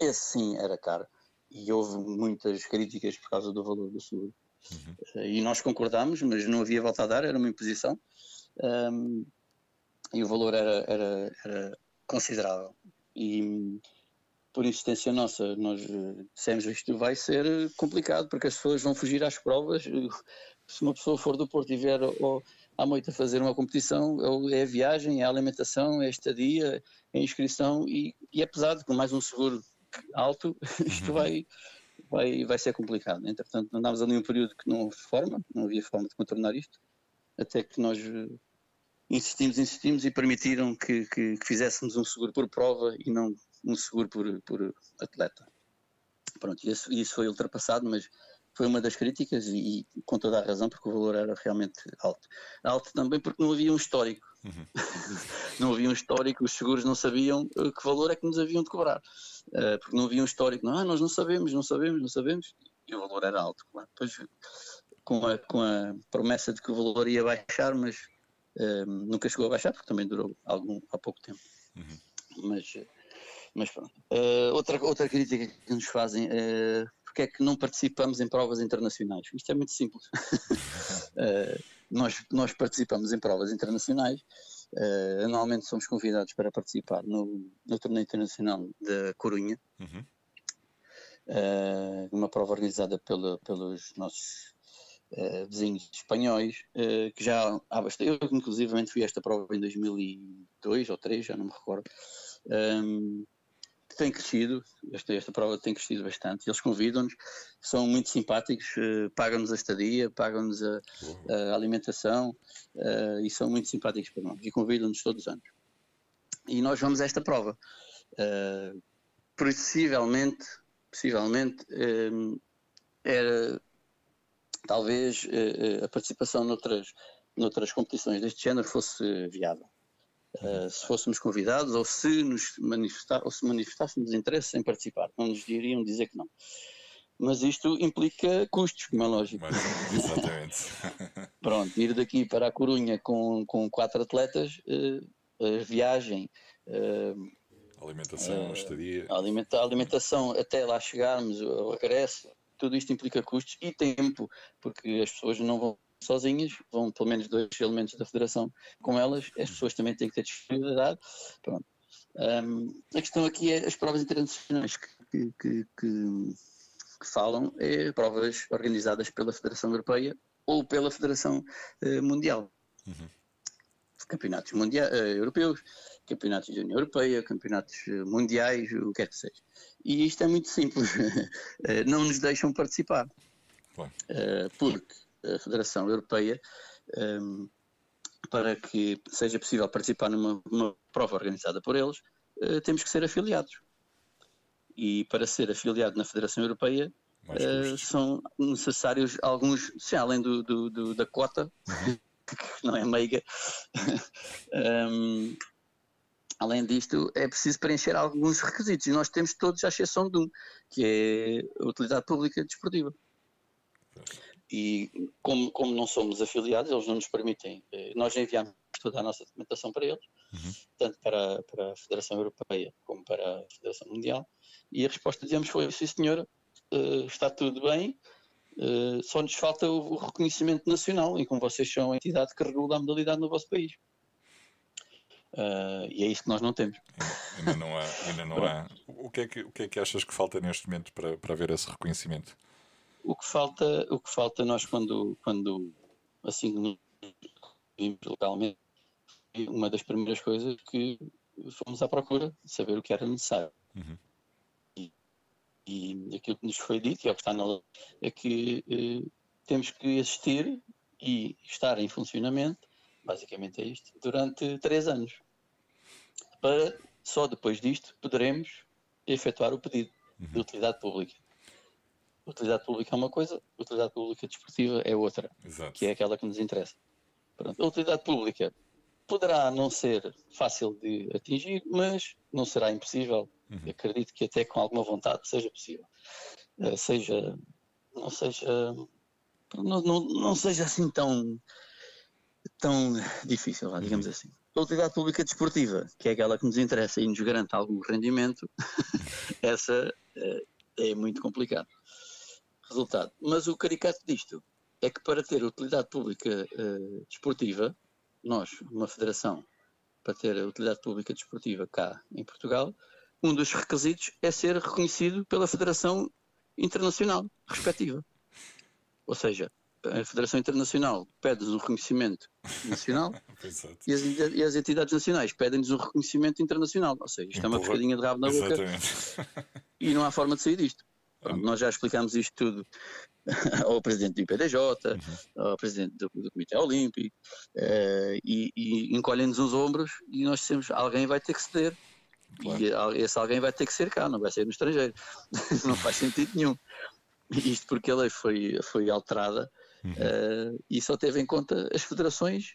Esse sim era caro e houve muitas críticas por causa do valor do seguro. Uhum. E nós concordámos, mas não havia volta a dar, era uma imposição um, e o valor era, era, era, considerável. E por insistência nossa, nós dissemos isto vai ser complicado porque as pessoas vão fugir às provas. Se uma pessoa for do Porto e vier ao, à noite a fazer uma competição, é a viagem, é a alimentação, é a estadia, é a inscrição e, e é pesado, com mais um seguro alto, isto uhum. vai, vai, vai ser complicado. Entretanto, andámos ali um período que não houve forma, não havia forma de contornar isto, até que nós eh, insistimos, insistimos e permitiram que, que, que fizéssemos um seguro por prova e não um seguro por, por atleta. Pronto, isso, isso foi ultrapassado, mas foi uma das críticas e, e, com toda a razão, porque o valor era realmente alto. Alto também porque não havia um histórico. Uhum. não havia um histórico, os seguros não sabiam eh, que valor é que nos haviam de cobrar. Uh, porque não havia um histórico, não, ah, nós não sabemos, não sabemos, não sabemos. E o valor era alto, claro. Depois, com a, com a promessa de que o valor ia baixar, mas uh, nunca chegou a baixar, porque também durou algum, há pouco tempo. Uhum. Mas, mas pronto. Uh, outra, outra crítica que nos fazem é porque é que não participamos em provas internacionais? Isto é muito simples. uh, nós, nós participamos em provas internacionais, uh, anualmente somos convidados para participar no, no torneio internacional da Corunha, uhum. uh, uma prova organizada pela, pelos nossos uh, vizinhos espanhóis, que já há bastante. Eu, inclusivamente, fui a esta prova em 2002 ou 2003, já não me recordo. Um, tem crescido, esta, esta prova tem crescido bastante. Eles convidam-nos, são muito simpáticos, uh, pagam-nos a estadia, pagam-nos a, a, alimentação uh, e são muito simpáticos para nós e convidam-nos todos os anos. E nós vamos a esta prova. Uh, possivelmente, possivelmente era talvez a participação noutras, noutras competições deste género fosse viável. Uh, se fôssemos convidados ou se nos manifestar, ou se manifestássemos interesse em participar, não nos diriam dizer que não. Mas isto implica custos, como é lógico. Mas, exatamente. Pronto, ir daqui para a Corunha com, com quatro atletas, uh, a viagem, uh, alimentação, estadia. Alimenta, alimentação até lá chegarmos, o regresso, tudo isto implica custos e tempo, porque as pessoas não vão sozinhas, vão pelo menos dois elementos da federação com elas, as pessoas também têm que ter disponibilidade. Pronto. Um, a questão aqui é as provas internacionais que, que, que, que, falam, é provas organizadas pela Federação Europeia ou pela Federação uh, Mundial. Uhum. Campeonatos mundiais, uh, europeus, campeonatos da União Europeia, campeonatos uh, mundiais, o que quer que seja. E isto é muito simples, não nos deixam participar. porque a Federação Europeia um, para que seja possível participar numa, numa prova organizada por eles, uh, temos que ser afiliados. E para ser afiliado na Federação Europeia uh, são necessários alguns, sim, além do, do, do da cota, uhum. que não é meiga, um, além disto, é preciso preencher alguns requisitos. E nós temos todos, à exceção de um, que é a utilidade pública desportiva e como, como não somos afiliados, eles não nos permitem, eh, nós enviamos toda a nossa documentação para eles, uhum. tanto para, para a Federação Europeia como para a Federação Mundial, e a resposta dizemos foi, sim senhora, uh, está tudo bem, uh, só nos falta o, o, reconhecimento nacional, e como vocês são a entidade que regula a modalidade no vosso país. Uh, e é isso que nós não temos. Ainda não há. Ainda não há. O, que é que, o que é que achas que falta neste momento para, para haver esse reconhecimento? O que falta, o que falta nós quando, quando assim localmente, uma das primeiras coisas que fomos à procura, saber o que era necessário. Uhum. E, e, aquilo que nos foi dito, e é o que está na lei, é que eh, temos que assistir e estar em funcionamento, basicamente é isto, durante três anos. Para só depois disto poderemos efetuar o pedido uhum. de utilidade pública. Utilidade pública é uma coisa, utilidade pública desportiva é outra, Exato. que é aquela que nos interessa. Pronto. A utilidade pública poderá não ser fácil de atingir, mas não será impossível. Uhum. Acredito que até com alguma vontade seja possível. Uh, seja, não seja, não, não, não seja assim tão, tão difícil, lá, digamos uhum. assim. A utilidade pública desportiva, que é aquela que nos interessa e nos garante algum rendimento, essa uh, é muito complicado. Resultado. Mas o caricato disto é que para ter utilidade pública uh, desportiva, nós, uma federação, para ter a utilidade pública desportiva cá em Portugal, um dos requisitos é ser reconhecido pela Federação Internacional respectiva. Ou seja, a Federação Internacional pede-nos um reconhecimento nacional e, as, e, as, entidades nacionais pedem-nos um reconhecimento internacional. Ou seja, isto é uma pescadinha de rabo na boca e não há forma de sair disto. Pronto, nós já explicámos isto tudo ao presidente do IPDJ, uhum. ao presidente do, do Comitê Olímpico, uh, e, e encolhem-nos os ombros e nós dissemos, alguém vai ter que ceder. Claro. E esse alguém vai ter que ser cá, não vai ser no estrangeiro. não faz sentido nenhum. Isto porque a lei foi, foi alterada uhum. uh, e só teve em conta as federações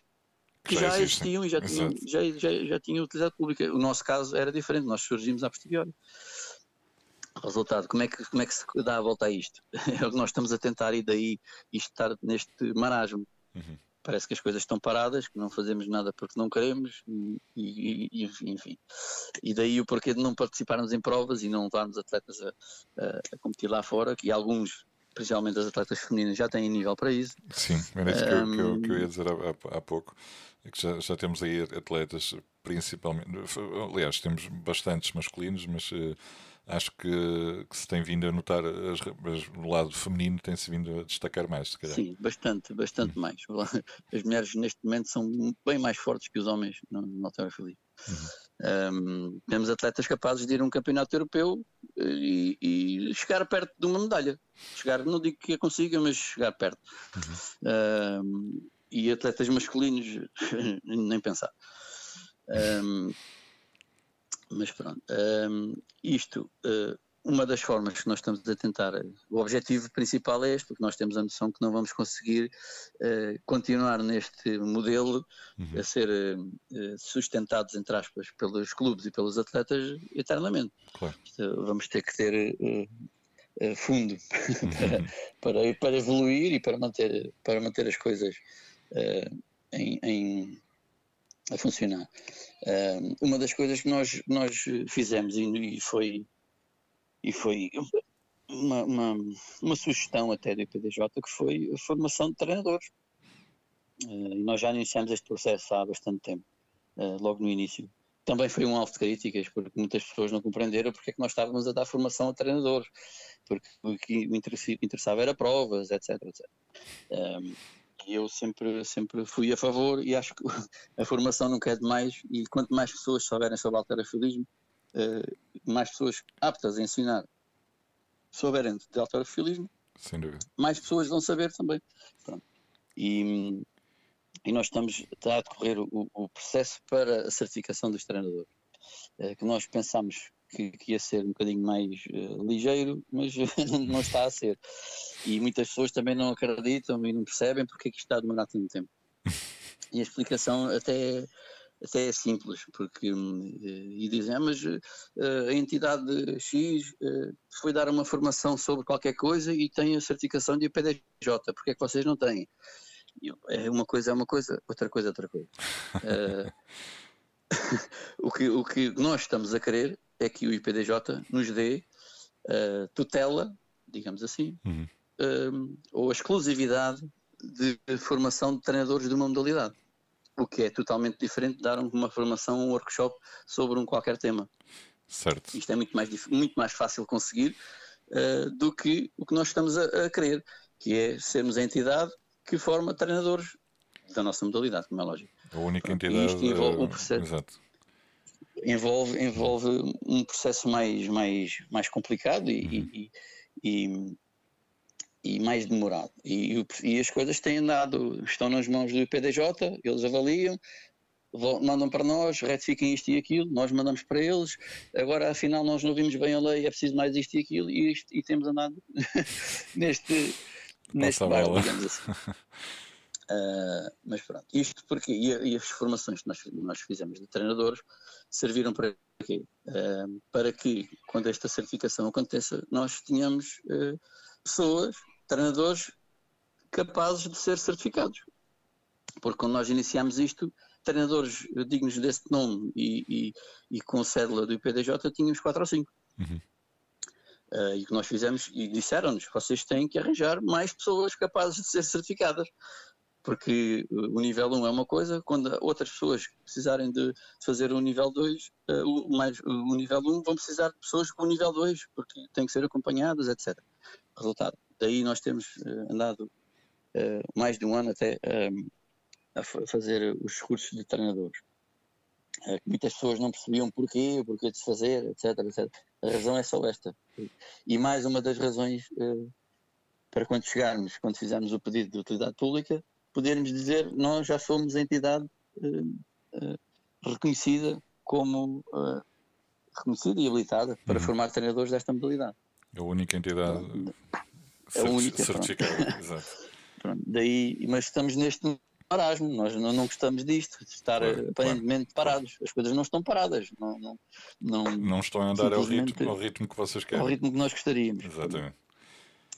que já, já existiam e já tinham, já, já, já tinham utilidade pública. O nosso caso era diferente, nós surgimos a posteriori. Resultado, como é, que, como é que se dá a volta a isto? É o que nós estamos a tentar e daí isto estar neste marasmo. Uhum. Parece que as coisas estão paradas, que não fazemos nada porque não queremos, e, e, enfim. E daí o porquê de não participarmos em provas e não levarmos atletas a, a, a competir lá fora, que alguns principalmente as atletas femininas já têm nível para isso. Sim, era isso um, que, eu, que, eu, que, eu, ia dizer há, há pouco. É que já, já temos aí atletas, principalmente. Aliás, temos bastantes masculinos, mas uh, acho que, que, se tem vindo a notar, as, as, o lado feminino tem-se vindo a destacar mais, se calhar. Sim, bastante, bastante uhum. mais. As mulheres neste momento são bem mais fortes que os homens no, no alterofilismo. Uhum. Um, temos atletas capazes de ir a um campeonato europeu eh, e, e, chegar perto de uma medalha. Chegar, não digo que a consiga, mas chegar perto. Uhum. Um, e atletas masculinos, nem pensar. Um, mas pronto, um, isto, uh, uma das formas que nós estamos a tentar, o objetivo principal é este, porque nós temos a noção que não vamos conseguir uh, continuar neste modelo uhum. a ser uh, sustentados, entre aspas, pelos clubes e pelos atletas eternamente. Claro. vamos ter que ter fundo uhum. para, para, evoluir e para manter, para manter as coisas em, em a funcionar. Uh, uma das coisas que nós, nós fizemos e, e foi, e foi uma, uma, uma, sugestão até do IPDJ que foi a formação de treinadores. Uh, e nós já iniciamos este processo há bastante tempo, uh, logo no início. Também foi um alvo de críticas, porque muitas pessoas não compreenderam porque é que nós estávamos a dar formação a treinadores, porque o que interessava era provas, etc. etc. Um, e eu sempre, sempre fui a favor e acho que a formação nunca é demais e quanto mais pessoas souberem sobre alterofilismo, uh, mais pessoas aptas a ensinar souberem de alterofilismo, mais pessoas vão saber também. Pronto. E, e nós estamos a decorrer o, o processo para a certificação dos treinadores, uh, que nós pensamos que, que ia ser um bocadinho mais uh, ligeiro, mas não está a ser. E muitas pessoas também não acreditam e não percebem porque é que isto está a demorar tanto tempo. E a explicação até, até é simples, porque uh, e dizem, ah, mas uh, a entidade X foi dar uma formação sobre qualquer coisa e tem a certificação de IPDJ, porque é que vocês não têm? É uma coisa é uma coisa, outra coisa é outra coisa. o, que, o que nós estamos a querer é que o IPDJ nos dê uh, tutela, digamos assim, uhum. uh, ou a exclusividade de formação de treinadores de uma modalidade. O que é totalmente diferente de dar uma formação, um workshop sobre um qualquer tema. Certo. Isto é muito mais, muito mais fácil conseguir uh, do que o que nós estamos a, a querer, que é sermos a entidade que forma treinadores da nossa modalidade, como é lógico. A única entidade. isto envolve um processo. Exato. Envolve, envolve um processo mais, mais, mais complicado e, uhum. e, e, e, mais demorado. E, e as coisas têm andado, estão nas mãos do IPDJ, eles avaliam, mandam para nós, retifiquem isto e aquilo, nós mandamos para eles, agora afinal nós não vimos bem a lei, é preciso mais isto e aquilo, e, isto, e temos andado neste, neste baile, digamos assim. Uh, mas pronto, isto porque, e, e, as formações que nós, nós fizemos de treinadores serviram para quê? Uh, para que, quando esta certificação aconteça, nós tenhamos uh, pessoas, treinadores, capazes de ser certificados. Porque quando nós iniciamos isto, treinadores dignos desse nome e, e, e com cédula do IPDJ tínhamos quatro ou cinco. Uhum. Uh, e o que nós fizemos, e disseram-nos, vocês têm que arranjar mais pessoas capazes de ser certificadas, porque o nível 1 é uma coisa, quando outras pessoas precisarem de fazer o nível 2, uh, eh, o, mais, o nível 1 vão precisar de pessoas com o nível 2, porque têm que ser acompanhadas, etc. Resultado, daí nós temos uh, andado mais de um ano até a fazer os cursos de treinadores. Muitas pessoas não percebiam porquê, o porquê de se fazer, etc, etc. A razão é só esta. E mais uma das razões para quando chegarmos, quando fizermos o pedido de utilidade pública, podermos dizer nós já somos a entidade uh, reconhecida como reconhecida e habilitada para uhum. formar treinadores desta modalidade. A única entidade é a única, certificada. Exato. Pronto, daí, mas estamos neste marasmo, nós não, não gostamos disto, de estar claro, aparentemente claro, parados. As coisas não estão paradas. Não, não, não, não estão a andar ao ritmo, ao ritmo que vocês querem. Ao ritmo que nós gostaríamos. Exatamente.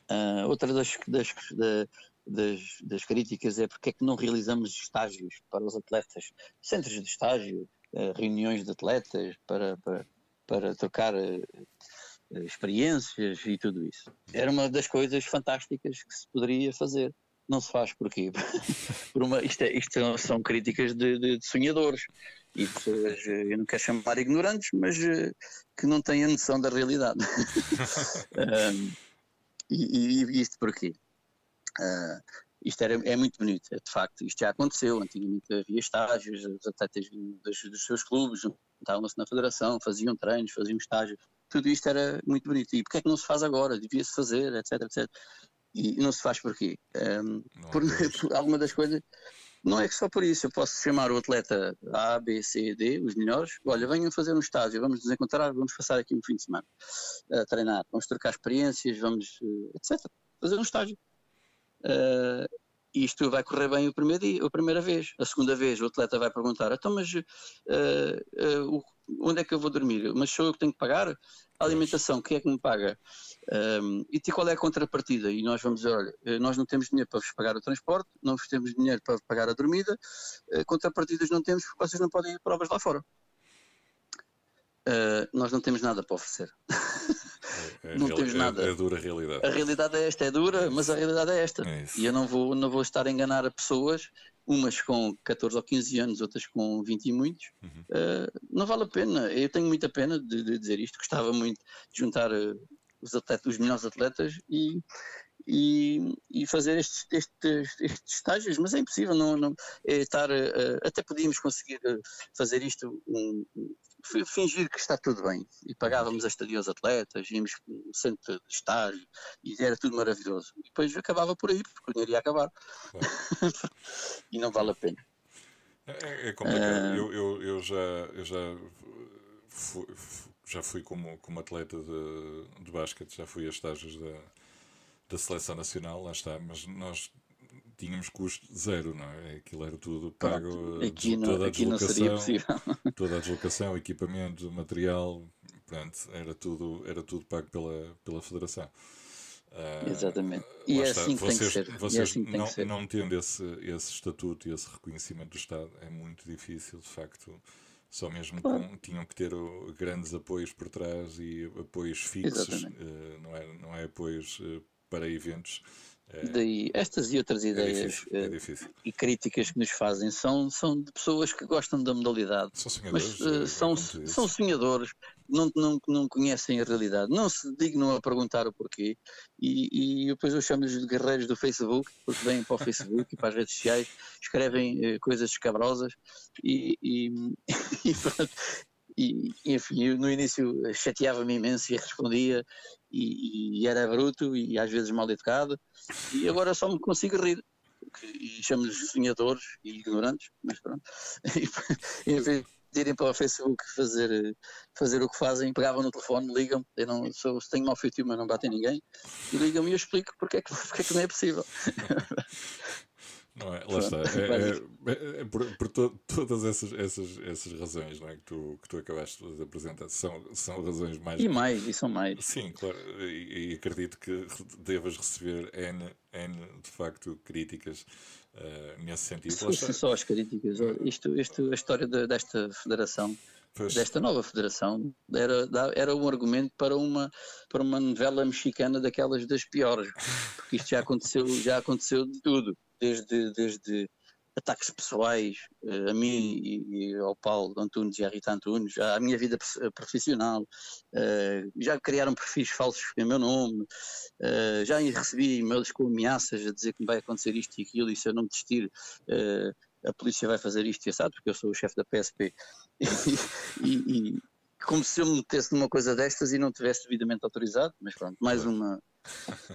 Uh, outra das, das, das, das, críticas é porque é que não realizamos estágios para os atletas, centros de estágio, uh, reuniões de atletas para, para, para trocar uh, experiências e tudo isso. Era uma das coisas fantásticas que se poderia fazer não se faz porquê? Por uma, isto, é, isto são críticas de, de, de, sonhadores e pessoas, eu não quero chamar ignorantes, mas eh, que não têm a noção da realidade. um, e, e, isto porquê? Uh, isto era, é muito bonito, é, de facto, isto já aconteceu, antigamente havia estágios, os atletas dos, dos seus clubes juntavam-se na federação, faziam treinos, faziam estágios, tudo isto era muito bonito. E porquê é que não se faz agora? Devia-se fazer, etc, etc. E não se faz porquê? Um, por, por alguma das coisas. Não é que só por isso, eu posso chamar o atleta A, B, C, D, os melhores, olha, venham fazer um estágio, vamos nos encontrar, vamos passar aqui um fim de semana a treinar, vamos trocar experiências, vamos, eh, etc. Fazer um estágio. Uh, isto vai correr bem o primeiro dia, a primeira vez. A segunda vez o atleta vai perguntar, então mas uh, uh, onde é que eu vou dormir? Mas sou eu que tenho que pagar? A alimentação, quem é que me paga? Um, e qual é a contrapartida? E nós vamos dizer, olha, eh, nós não temos dinheiro para vos pagar o transporte, não temos dinheiro para pagar a dormida, uh, contrapartidas não temos porque vocês não podem ir provas lá fora. Uh, nós não temos nada para oferecer. É, é, não temos nada. É, é dura a realidade. A realidade é esta, é dura, mas a realidade é esta. É e eu não vou, não vou estar a enganar a pessoas, umas com 14 ou 15 anos, outras com 20 e muitos. Uhum. Uh, não vale a pena. Eu tenho muita pena de, de dizer isto. Gostava muito de juntar uh, os, atletas, os melhores atletas e, e, e fazer estes, estes, estes, estágios, mas é impossível não, não é estar. Uh, até podíamos conseguir fazer isto um, fingir que está tudo bem. E pagávamos a estadia aos atletas, íamos no centro de estágio e era tudo maravilhoso. E depois acabava por aí, porque o dinheiro ia acabar. Claro. e não vale a pena. É, é complicado. Uh... Eu, eu, eu, já, eu já fui, já fui como, como atleta de, de basquete, já fui a estágios da, da seleção nacional, lá está, mas nós tínhamos custo zero, não é? Aquilo era tudo pago, aqui não, toda a aqui deslocação, toda a deslocação, equipamento, material, pronto, era tudo, era tudo pago pela, pela federação. Uh, Exatamente. E é assim que vocês, tem que ser. Vocês é assim não, ser. não tendo esse, esse estatuto e esse reconhecimento do Estado, é muito difícil, de facto. Só mesmo claro. com, tinham que ter grandes apoios por trás e apoios fixos, uh, não, é, não é apoios uh, para eventos É, Daí, estas e outras é ideias é difícil, é difícil. e críticas que nos fazem são, são de pessoas que gostam da modalidade, são sonhadores, mas uh, são, são sonhadores, não, não, não conhecem a realidade, não se dignam a perguntar o porquê, e, e depois eu chamo-lhes de guerreiros do Facebook, porque vêm para o Facebook e para as redes sociais, escrevem uh, coisas escabrosas e, e, e, pronto, e, enfim, eu no início chateava-me imenso e respondia e, e, era bruto e às vezes mal educado e agora só me consigo rir e chamo-lhes sonhadores e ignorantes, mas pronto. E, em vez de irem para o Facebook fazer, fazer o que fazem, pegavam no telefone, ligam eu não sou, tenho mau feitio, mas não batem ninguém, e ligam-me e eu explico porque é que, porque é que não é possível. Não é? Lá está. É, é, é, por, por to, todas essas, essas, essas razões não é? que, tu, que tu acabaste de apresentar. São, são razões mais. E mais, e são mais. Sim, claro. E, e acredito que devas receber N, N de facto críticas uh, nesse sentido. Se fossem só as críticas, isto, isto, a história de, desta federação. Pois. desta nova federação era, era um argumento para uma, para uma novela mexicana daquelas das piores, porque isto já aconteceu, já aconteceu de tudo desde, desde ataques pessoais uh, a mim e, e, ao Paulo Antunes e à Rita Antunes, à minha vida profissional, uh, já criaram perfis falsos em meu nome, uh, já recebi e-mails com ameaças a dizer que me vai acontecer isto e aquilo e se eu não desistir a polícia vai fazer isto e assado, porque eu sou o chefe da PSP. e, e, como se eu me metesse numa coisa destas e não tivesse devidamente autorizado, mas pronto, mais uma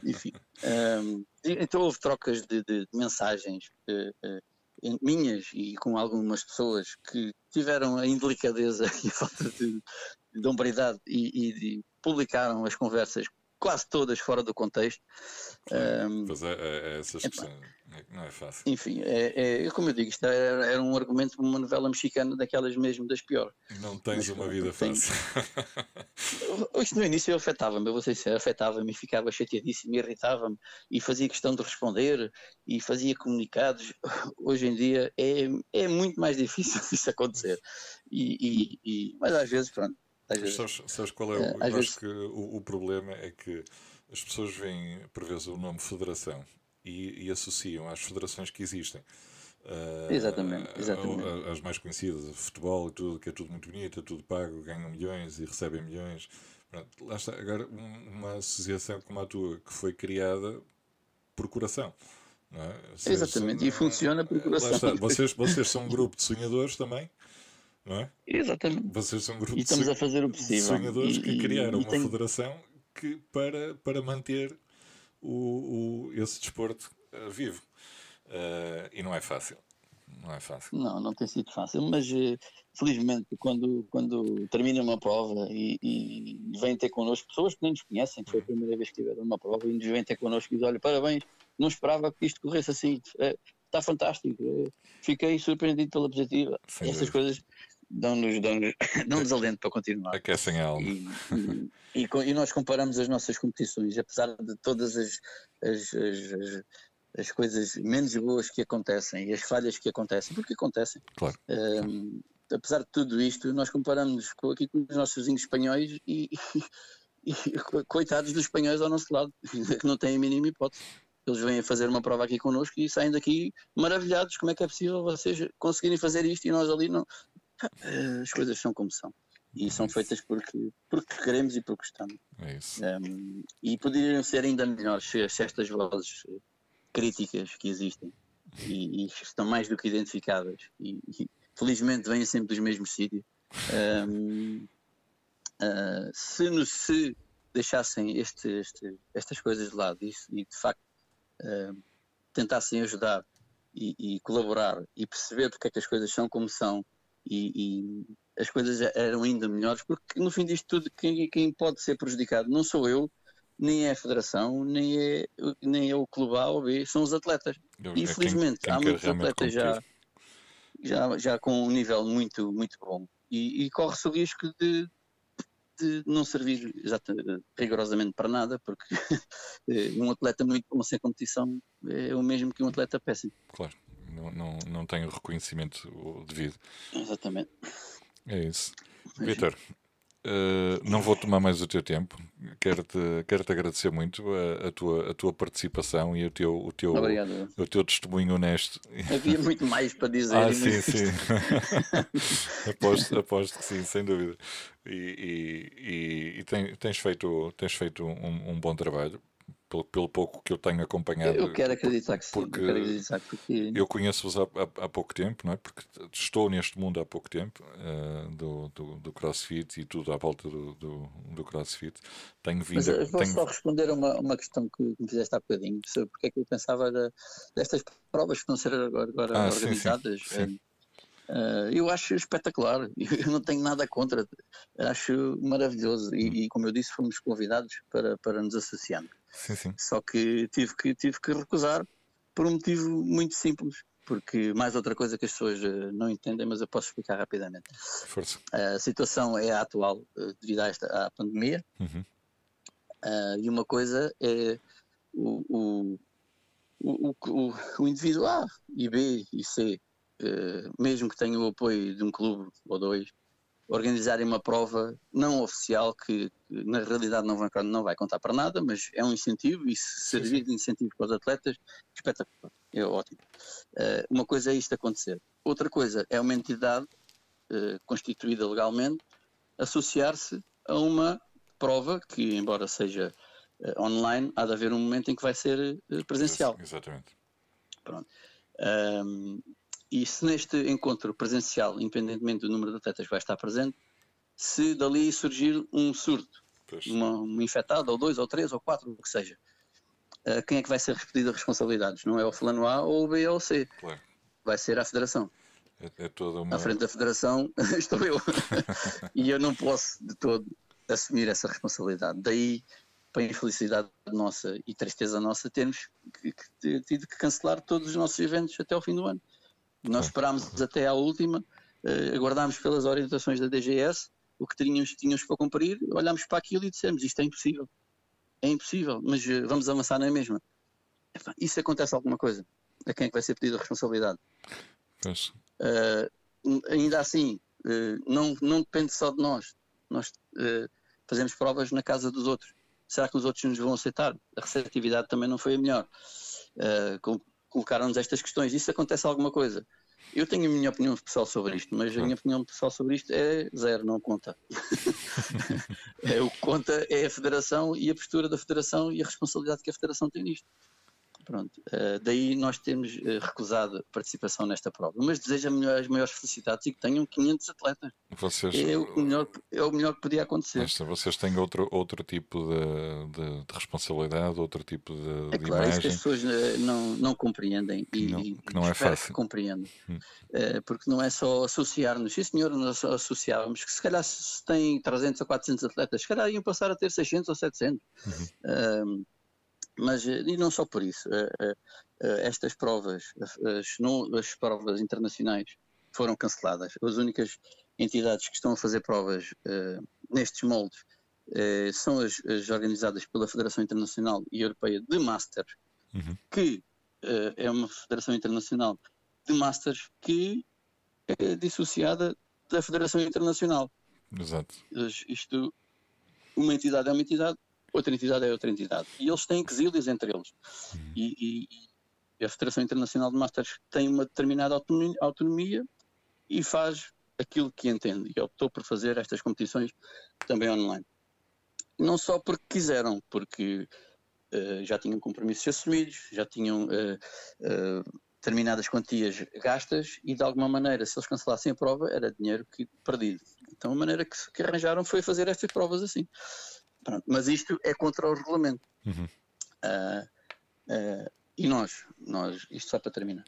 enfim. Um, então houve trocas de, de, de mensagens uh, uh, minhas e com algumas pessoas que tiveram a indelicadeza e a falta de, de hombridade e, e de, publicaram as conversas quase todas fora do contexto. Um, pois é, é, é essas que não é fácil. Enfim, é, é, como eu digo, isto era, era um argumento de uma novela mexicana daquelas mesmo das piores. Não tens Mas, uma vida fácil. Isto no início afetava-me, eu vou ser sincero, afetava-me, ficava chateadíssimo, irritava-me e fazia questão de responder e fazia comunicados. Hoje em dia é, é muito mais difícil isso acontecer. E, e, e mas às vezes, pronto. Às vezes, sabes, sabes qual é o. É, eu vezes... acho que o, o problema é que as pessoas veem, por vezes, o nome Federação e, e associam às federações que existem. Uh, exatamente, exatamente. As mais conhecidas, futebol e tudo, que é tudo muito bonito, é tudo pago, ganham milhões e recebem milhões. Pronto, lá está. Agora, uma associação como a tua, que foi criada por coração. É? Exatamente, são, e funciona por coração. Vocês, vocês são um grupo de sonhadores também, não é? Exatamente. Vocês são um grupo e estamos de, a fazer o possível. sonhadores e, que criaram e, uma tem... federação que, para, para manter o, o, esse desporto uh, vivo. Uh, e não é fácil. Não é fácil. Não, não tem sido fácil, mas uh, felizmente quando, quando termina uma prova e, e vêm ter connosco pessoas que nem nos conhecem, que foi a primeira vez que tiveram uma prova e nos vêm ter connosco e dizem, olha, parabéns, não esperava que isto corresse assim, está fantástico, fiquei surpreendido pela positiva. Sem Essas coisas dão-nos dão dão alento para continuar. Aquecem a alma. E, e, e, e, nós comparamos as nossas competições, apesar de todas as, as, as, as, coisas menos boas que acontecem e as falhas que acontecem, porque acontecem. Claro. Um, apesar de tudo isto, nós comparamos com, aqui com os nossos vizinhos espanhóis e, e, coitados dos espanhóis ao nosso lado, que não têm a mínima hipótese. Eles vêm a fazer uma prova aqui connosco e saem daqui maravilhados. Como é que é possível vocês conseguirem fazer isto e nós ali não, as coisas são como são. E são feitas porque, porque queremos e porque gostamos. É isso. Um, e poderiam ser ainda melhores se, se estas vozes eh, críticas que existem e, e, estão mais do que identificadas e, e felizmente vêm sempre dos mesmos sítios. Um, uh, eh, se, no, se deixassem este, este, estas coisas de lado e, e de facto uh, tentassem ajudar e, e, colaborar e perceber porque é que as coisas são como são e, e, as coisas eram ainda melhores, porque no fim disto tudo, quem, quem pode ser prejudicado não sou eu, nem é a Federação, nem é, nem é o Clube A ou B, são os atletas. Eu, infelizmente quem, quem há muitos atletas já, já, já com um nível muito, muito bom e, e corre-se o risco de, de não servir rigorosamente para nada, porque um atleta muito bom sem competição é o mesmo que um atleta péssimo. Claro não, não, não tem o reconhecimento devido. Exatamente. É isso. Vitor, Uh, não vou tomar mais o teu tempo. Quero-te quero -te agradecer muito a, a, tua, a tua participação e o teu, o, teu, o teu testemunho honesto. Havia muito mais para dizer. Ah, sim, muito... sim. aposto, aposto que sim, sem dúvida. E, e, e, e tens feito, tens feito um, um bom trabalho pelo, pelo pouco que eu tenho acompanhado. Eu quero acreditar que sim. Porque eu, acreditar porque... eu conheço-vos há, há, há, pouco tempo, não é? Porque estou neste mundo há pouco tempo uh, do, do, do, CrossFit e tudo à volta do, do, do CrossFit. Tenho vindo. Mas eu vou tenho... só responder a uma, uma questão que me fizeste há bocadinho porque é que eu pensava era, destas provas que vão ser agora, agora ah, organizadas. Sim, sim, sim. Uh, eu acho espetacular, eu não tenho nada contra, acho maravilhoso e, e, como eu disse fomos convidados para, para nos associarmos. Sim, sim. Só que tive, que tive que recusar por um motivo muito simples, porque mais outra coisa que as pessoas uh, não entendem, mas eu posso explicar rapidamente. Força. a situação é a atual uh, devido a esta à pandemia uhum. e uma coisa é o, o, o, o, o indivíduo A e B e C mesmo que tenha o apoio de um clube ou dois, organizarem uma prova não oficial que, que na realidade não vai, não vai, contar para nada, mas é um incentivo e se servir de incentivo para os atletas, espetacular, é ótimo. Uh, uma coisa é isto acontecer, outra coisa é uma entidade uh, constituída legalmente associar-se a uma prova que, embora seja uh, online, há de haver um momento em que vai ser presencial. Exatamente. Pronto. Um, e se neste encontro presencial, independentemente do número de atletas que vai estar presente, se dali surgir um surto, uma, um infectado, ou dois, ou três, ou quatro, o que seja, uh, quem é que vai ser repetido as responsabilidades? Não é o fulano A ou o B ou o C. Claro. Vai ser a Federação. É, é toda uma... À frente da Federação estou eu. e eu não posso de todo assumir essa responsabilidade. Daí, para a infelicidade nossa e tristeza nossa, termos que, que, tido que cancelar todos os nossos eventos até ao fim do ano. Nós esperámos até à última, uh, aguardámos pelas orientações da DGS, o que tínhamos, tínhamos para cumprir, olhámos para aquilo e dissemos: isto é impossível. É impossível, mas uh, vamos avançar na mesma. E se acontece alguma coisa? A quem é que vai ser pedida a responsabilidade? Pois. Uh, ainda assim, não, não depende só de nós. Nós fazemos provas na casa dos outros. Será que os outros nos vão aceitar? A receptividade também não foi a melhor. Uh, colocaram-nos estas questões. Isso acontece alguma coisa? Eu tenho a minha opinião pessoal sobre isto, mas a minha opinião pessoal sobre isto é zero, não conta. é, o que conta é a federação e a postura da federação e a responsabilidade que a federação tem nisto. Pronto, uh, daí nós temos uh, recusado participação nesta prova, mas desejo as maiores felicidades e que tenham 500 atletas. Vocês, é, o melhor, é o melhor que podia acontecer. Mas vocês têm outro, outro tipo de, de, de responsabilidade, outro tipo de, é de claro, imagem. Que as pessoas uh, não, não compreendem e, não, que não é fácil. Que compreendam. Hum. porque não é só associar-nos. Sim, senhor, nós associávamos que se calhar se tem 300 ou 400 atletas, se calhar iam passar a ter 600 ou 700. Uhum. Mas, eh, e não só por isso, eh, eh, estas provas, as, não, as provas internacionais foram canceladas. As únicas entidades que estão a fazer provas nestes moldes são as, as, organizadas pela Federação Internacional e Europeia de Masters, uhum. que é uma federação internacional de Masters que é dissociada da Federação Internacional. Exato. Isto, uma entidade é uma entidade, outra entidade é outra entidade. E eles têm exílios entre eles. E, e, a Federação Internacional de Masters tem uma determinada autonomia, autonomia e faz aquilo que entende. E optou por fazer estas competições também online. Não só porque quiseram, porque uh, já tinham compromissos assumidos, já tinham uh, uh, determinadas quantias gastas e de alguma maneira, se eles cancelassem a prova, era dinheiro que perdido. Então a maneira que, que arranjaram foi fazer estas provas assim. Pronto, mas isto é contra o regulamento. Uhum. Uh, uh, e nós, nós, isto só para terminar,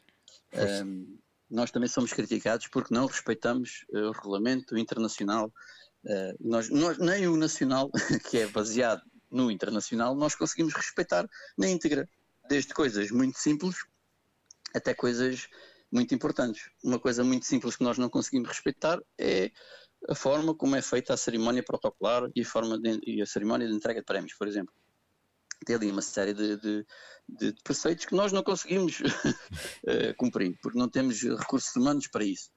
uh, nós também somos criticados porque não respeitamos o regulamento internacional. nós, nós, nem o nacional, que é baseado no internacional, nós conseguimos respeitar na íntegra, desde coisas muito simples até coisas muito importantes. Uma coisa muito simples que nós não conseguimos respeitar é a forma como é feita a cerimónia protocolar e a, forma de, e a cerimónia de entrega de prémios, por exemplo. Tem ali uma série de, de, de preceitos que nós não conseguimos uh, cumprir, porque não temos recursos humanos para isso.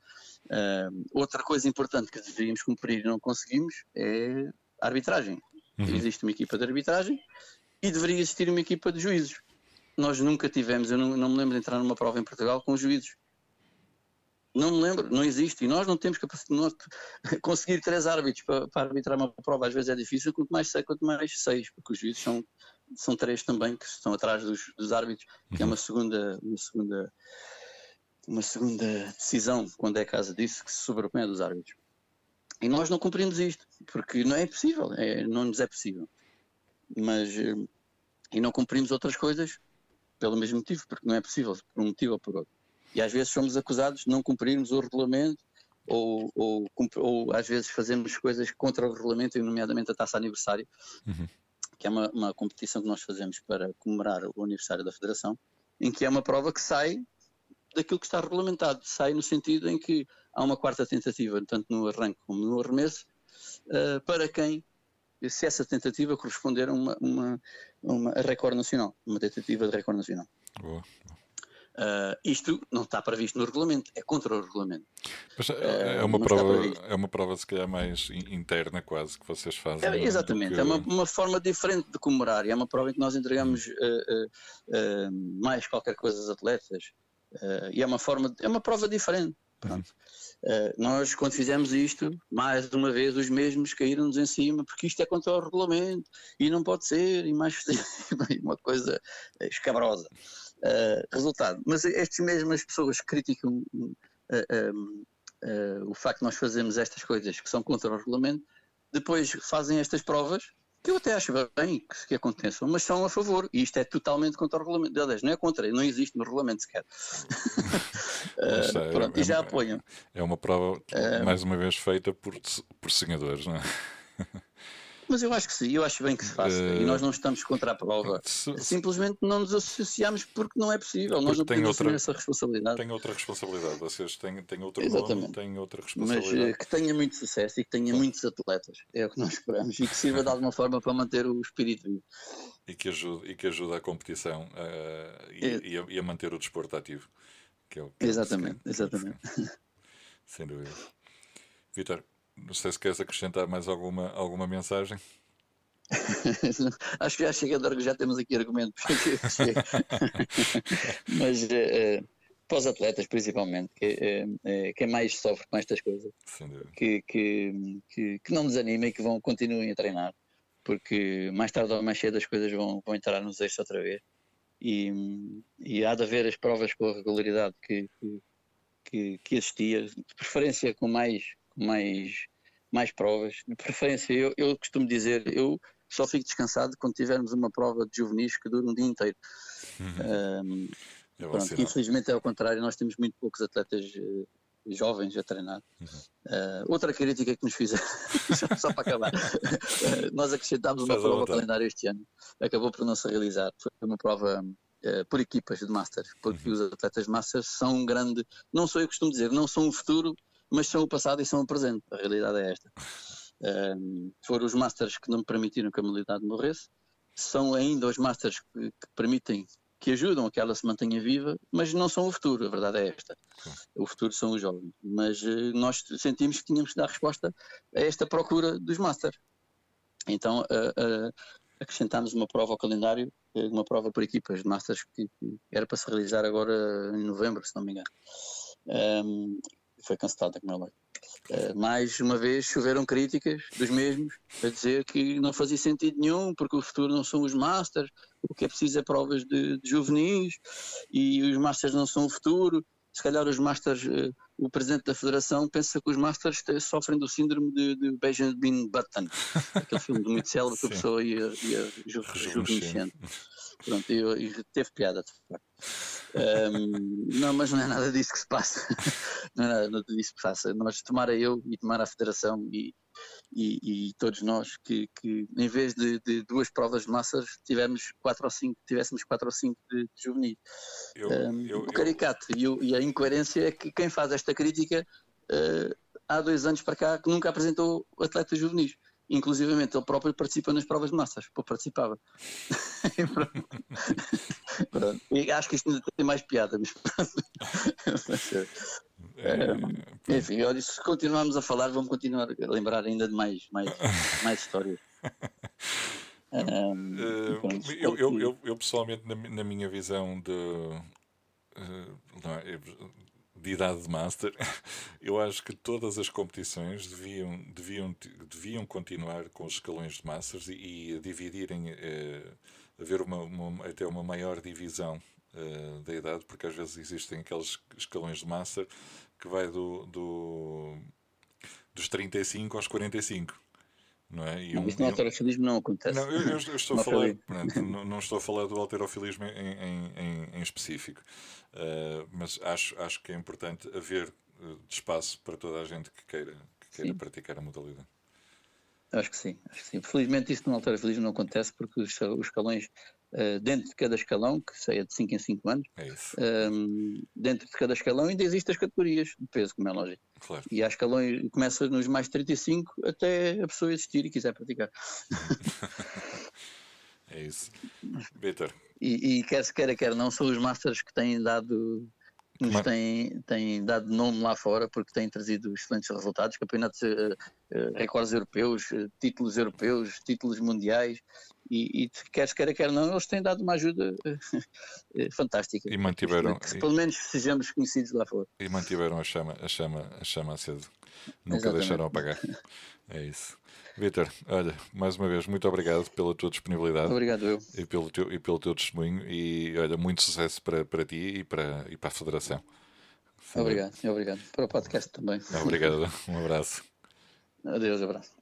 Uh, outra coisa importante que deveríamos cumprir e não conseguimos é a arbitragem. Uhum. Existe uma equipa de arbitragem e deveria existir uma equipa de juízes. Nós nunca tivemos, eu não, não me lembro de entrar numa prova em Portugal com juízes. Não me lembro, não existe. E nós não temos capacidade de conseguir três árbitros para, para, arbitrar uma prova. Às vezes é difícil, quanto mais seis, quanto mais seis, porque os juízes são, são três também que estão atrás dos, dos árbitros, que é uma segunda, uma segunda, uma segunda decisão, quando é caso disso, que se sobrepõe a dos árbitros. E nós não cumprimos isto, porque não é possível, é, não nos é possível. Mas, eh, e não cumprimos outras coisas pelo mesmo motivo, porque não é possível, por um motivo ou por outro. E às vezes somos acusados de não cumprirmos o regulamento ou, ou, ou às vezes fazemos coisas contra o regulamento, nomeadamente a taça aniversário, uhum. que é uma, uma, competição que nós fazemos para comemorar o aniversário da Federação, em que é uma prova que sai daquilo que está regulamentado, sai no sentido em que há uma quarta tentativa, tanto no arranque como no arremesso, uh, para quem, se essa tentativa corresponder a uma, uma, uma recorde nacional, uma tentativa de recorde nacional. Boa. Uh, isto não está previsto no regulamento, é contra o regulamento. É, é uma, prova, é uma prova, se calhar, mais interna, quase, que vocês fazem. É, exatamente, que... é uma, uma, forma diferente de comemorar. É uma prova em que nós entregamos uh, uh, mais qualquer coisa aos atletas. e é uma forma, é uma prova diferente. Pronto. Uh, nós, quando fizemos isto, mais uma vez os mesmos caíram-nos em cima, porque isto é contra o regulamento e não pode ser, e mais uma coisa escabrosa. Uh, resultado. Mas estas mesmas pessoas criticam uh, o facto de nós fazermos estas coisas que são contra o regulamento, depois fazem estas provas que eu até acho bem que, que, aconteçam, mas são a favor, e isto é totalmente contra o regulamento. Aliás, não é contra, não existe no regulamento sequer. uh, pronto, é, e já apoiam. É uma prova, mais uma vez, feita por, por sonhadores, não é? Mas eu acho que sim, eu acho bem que se faça. Uh, e nós não estamos contra a prova. Se, Simplesmente não nos associamos porque não é possível. Nós não temos outra, essa responsabilidade. Tem outra responsabilidade. Vocês têm, têm outro Exatamente. nome, têm outra responsabilidade. Mas uh, que tenha muito sucesso e que tenha muitos atletas. É o que nós esperamos. E que sirva de alguma forma para manter o espírito vivo. E que ajude, e que ajude a competição uh, e, é. e, a, e, a, manter o desporto ativo. Que é o, que exatamente, é exatamente. Sem dúvida. Vitor, não sei se queres acrescentar mais alguma, alguma mensagem. Acho que já chega de já temos aqui argumentos. Mas uh, para os atletas, principalmente, que, uh, quem mais sofre com estas coisas, que, que, que, que, não desanimem e que vão, continuem a treinar, porque mais tarde ou mais cedo as coisas vão, vão entrar nos eixos outra vez. E, e há de haver as provas com a regularidade que, que, que existia, de preferência com mais mais, mais provas. De preferência, eu, eu costumo dizer, eu só fico descansado quando tivermos uma prova de juvenis que dura um dia inteiro. Uhum. Um, é pronto, infelizmente é ao contrário, nós temos muito poucos atletas uh, jovens a treinar. Uhum. Uh, outra crítica que nos fizeram, só para acabar, uh, nós acrescentámos uma prova ao calendário este ano, acabou por não se realizar. Foi uma prova por equipas de Masters, porque uhum. os atletas de Masters são um grande, não sou eu que costumo dizer, não são o futuro, mas são o passado e são o presente. A realidade é esta. Um, foram os Masters que não me permitiram que a modalidade morresse, são ainda os Masters que, que, permitem, que ajudam a que ela se mantenha viva, mas não são o futuro, a verdade é esta. O futuro são os jovens. Mas uh, nós sentimos que tínhamos que dar resposta a esta procura dos Masters. Então uh, uh, acrescentámos uma prova ao calendário, uma prova por equipas de Masters que, que, era para se realizar agora em novembro, se não me engano. Um, foi cancelada, como é lógico. Uh, mais uma vez choveram críticas dos mesmos a dizer que não fazia sentido nenhum porque o futuro não são os Masters, o que é preciso é provas de, de juvenis e os Masters não são o futuro. Se calhar os Masters, uh, o presidente da federação pensa que os Masters sofrem do síndrome de, de Benjamin Button, aquele filme muito célebre que a pessoa ia, ia juvenescendo. Pronto, e, e teve piada, de facto. Um, não, mas não é nada disso que se passa. Não é nada disso que se passa. Nós, tomara eu e tomara a Federação e, e, e todos nós, que, que em vez de, de, duas provas de massas, tivemos quatro ou cinco, tivéssemos quatro ou cinco de, de juvenil. Eu, um, eu, o caricato eu... e, e, a incoerência é que quem faz esta crítica uh, há dois anos para cá que nunca apresentou atletas juvenis. Inclusivamente ele próprio participa nas provas de massas, pô, participava. E acho que isto ainda tem mais piada, mas É, enfim, olha, se continuarmos a falar, vamos continuar a lembrar ainda de mais, mais, mais histórias. Um, uh, eu, eu, eu, eu, pessoalmente, na, na minha visão de, uh, de idade de Master, eu acho que todas as competições deviam, deviam, deviam continuar com os escalões de Masters e, e dividirem, uh, haver uma, uma, até uma maior divisão uh, da idade, porque às vezes existem aqueles escalões de Master que vai do, do dos 35 aos 45 não é? E não, um, isso no alterofilismo não acontece. Não, eu, eu, eu estou a falar, pronto, não, não, estou a falar do alterofilismo em, em, em, específico, uh, mas acho, acho que é importante haver uh, espaço para toda a gente que queira, que queira praticar a modalidade. Acho que sim, acho que sim. Felizmente isso no alterofilismo não acontece porque os, os escalões Uh, dentro de cada escalão, que seja de 5 em 5 anos, é um, dentro de cada escalão ainda existem as categorias de peso, como é lógico. Claro. E há escalões, começa nos mais 35 até a pessoa existir e quiser praticar. é isso. Vitor. E, e quer se queira, quer não, são os Masters que têm dado nos têm, têm dado nome lá fora porque têm trazido excelentes resultados, campeonatos, uh, uh, recordes europeus, uh, títulos europeus, títulos mundiais e, e quer queira, quer não, eles têm dado uma ajuda fantástica. E mantiveram. Que, pelo menos sejamos conhecidos lá fora. E mantiveram a chama, a chama, a chama aceso. Nunca Exatamente. deixaram apagar. É isso. Vitor, olha, mais uma vez, muito obrigado pela tua disponibilidade. Obrigado eu. E pelo teu, e pelo teu testemunho. E olha, muito sucesso para, para ti e para, e para a Federação. Obrigado, obrigado. Para o podcast também. Obrigado, um abraço. Adeus, abraço.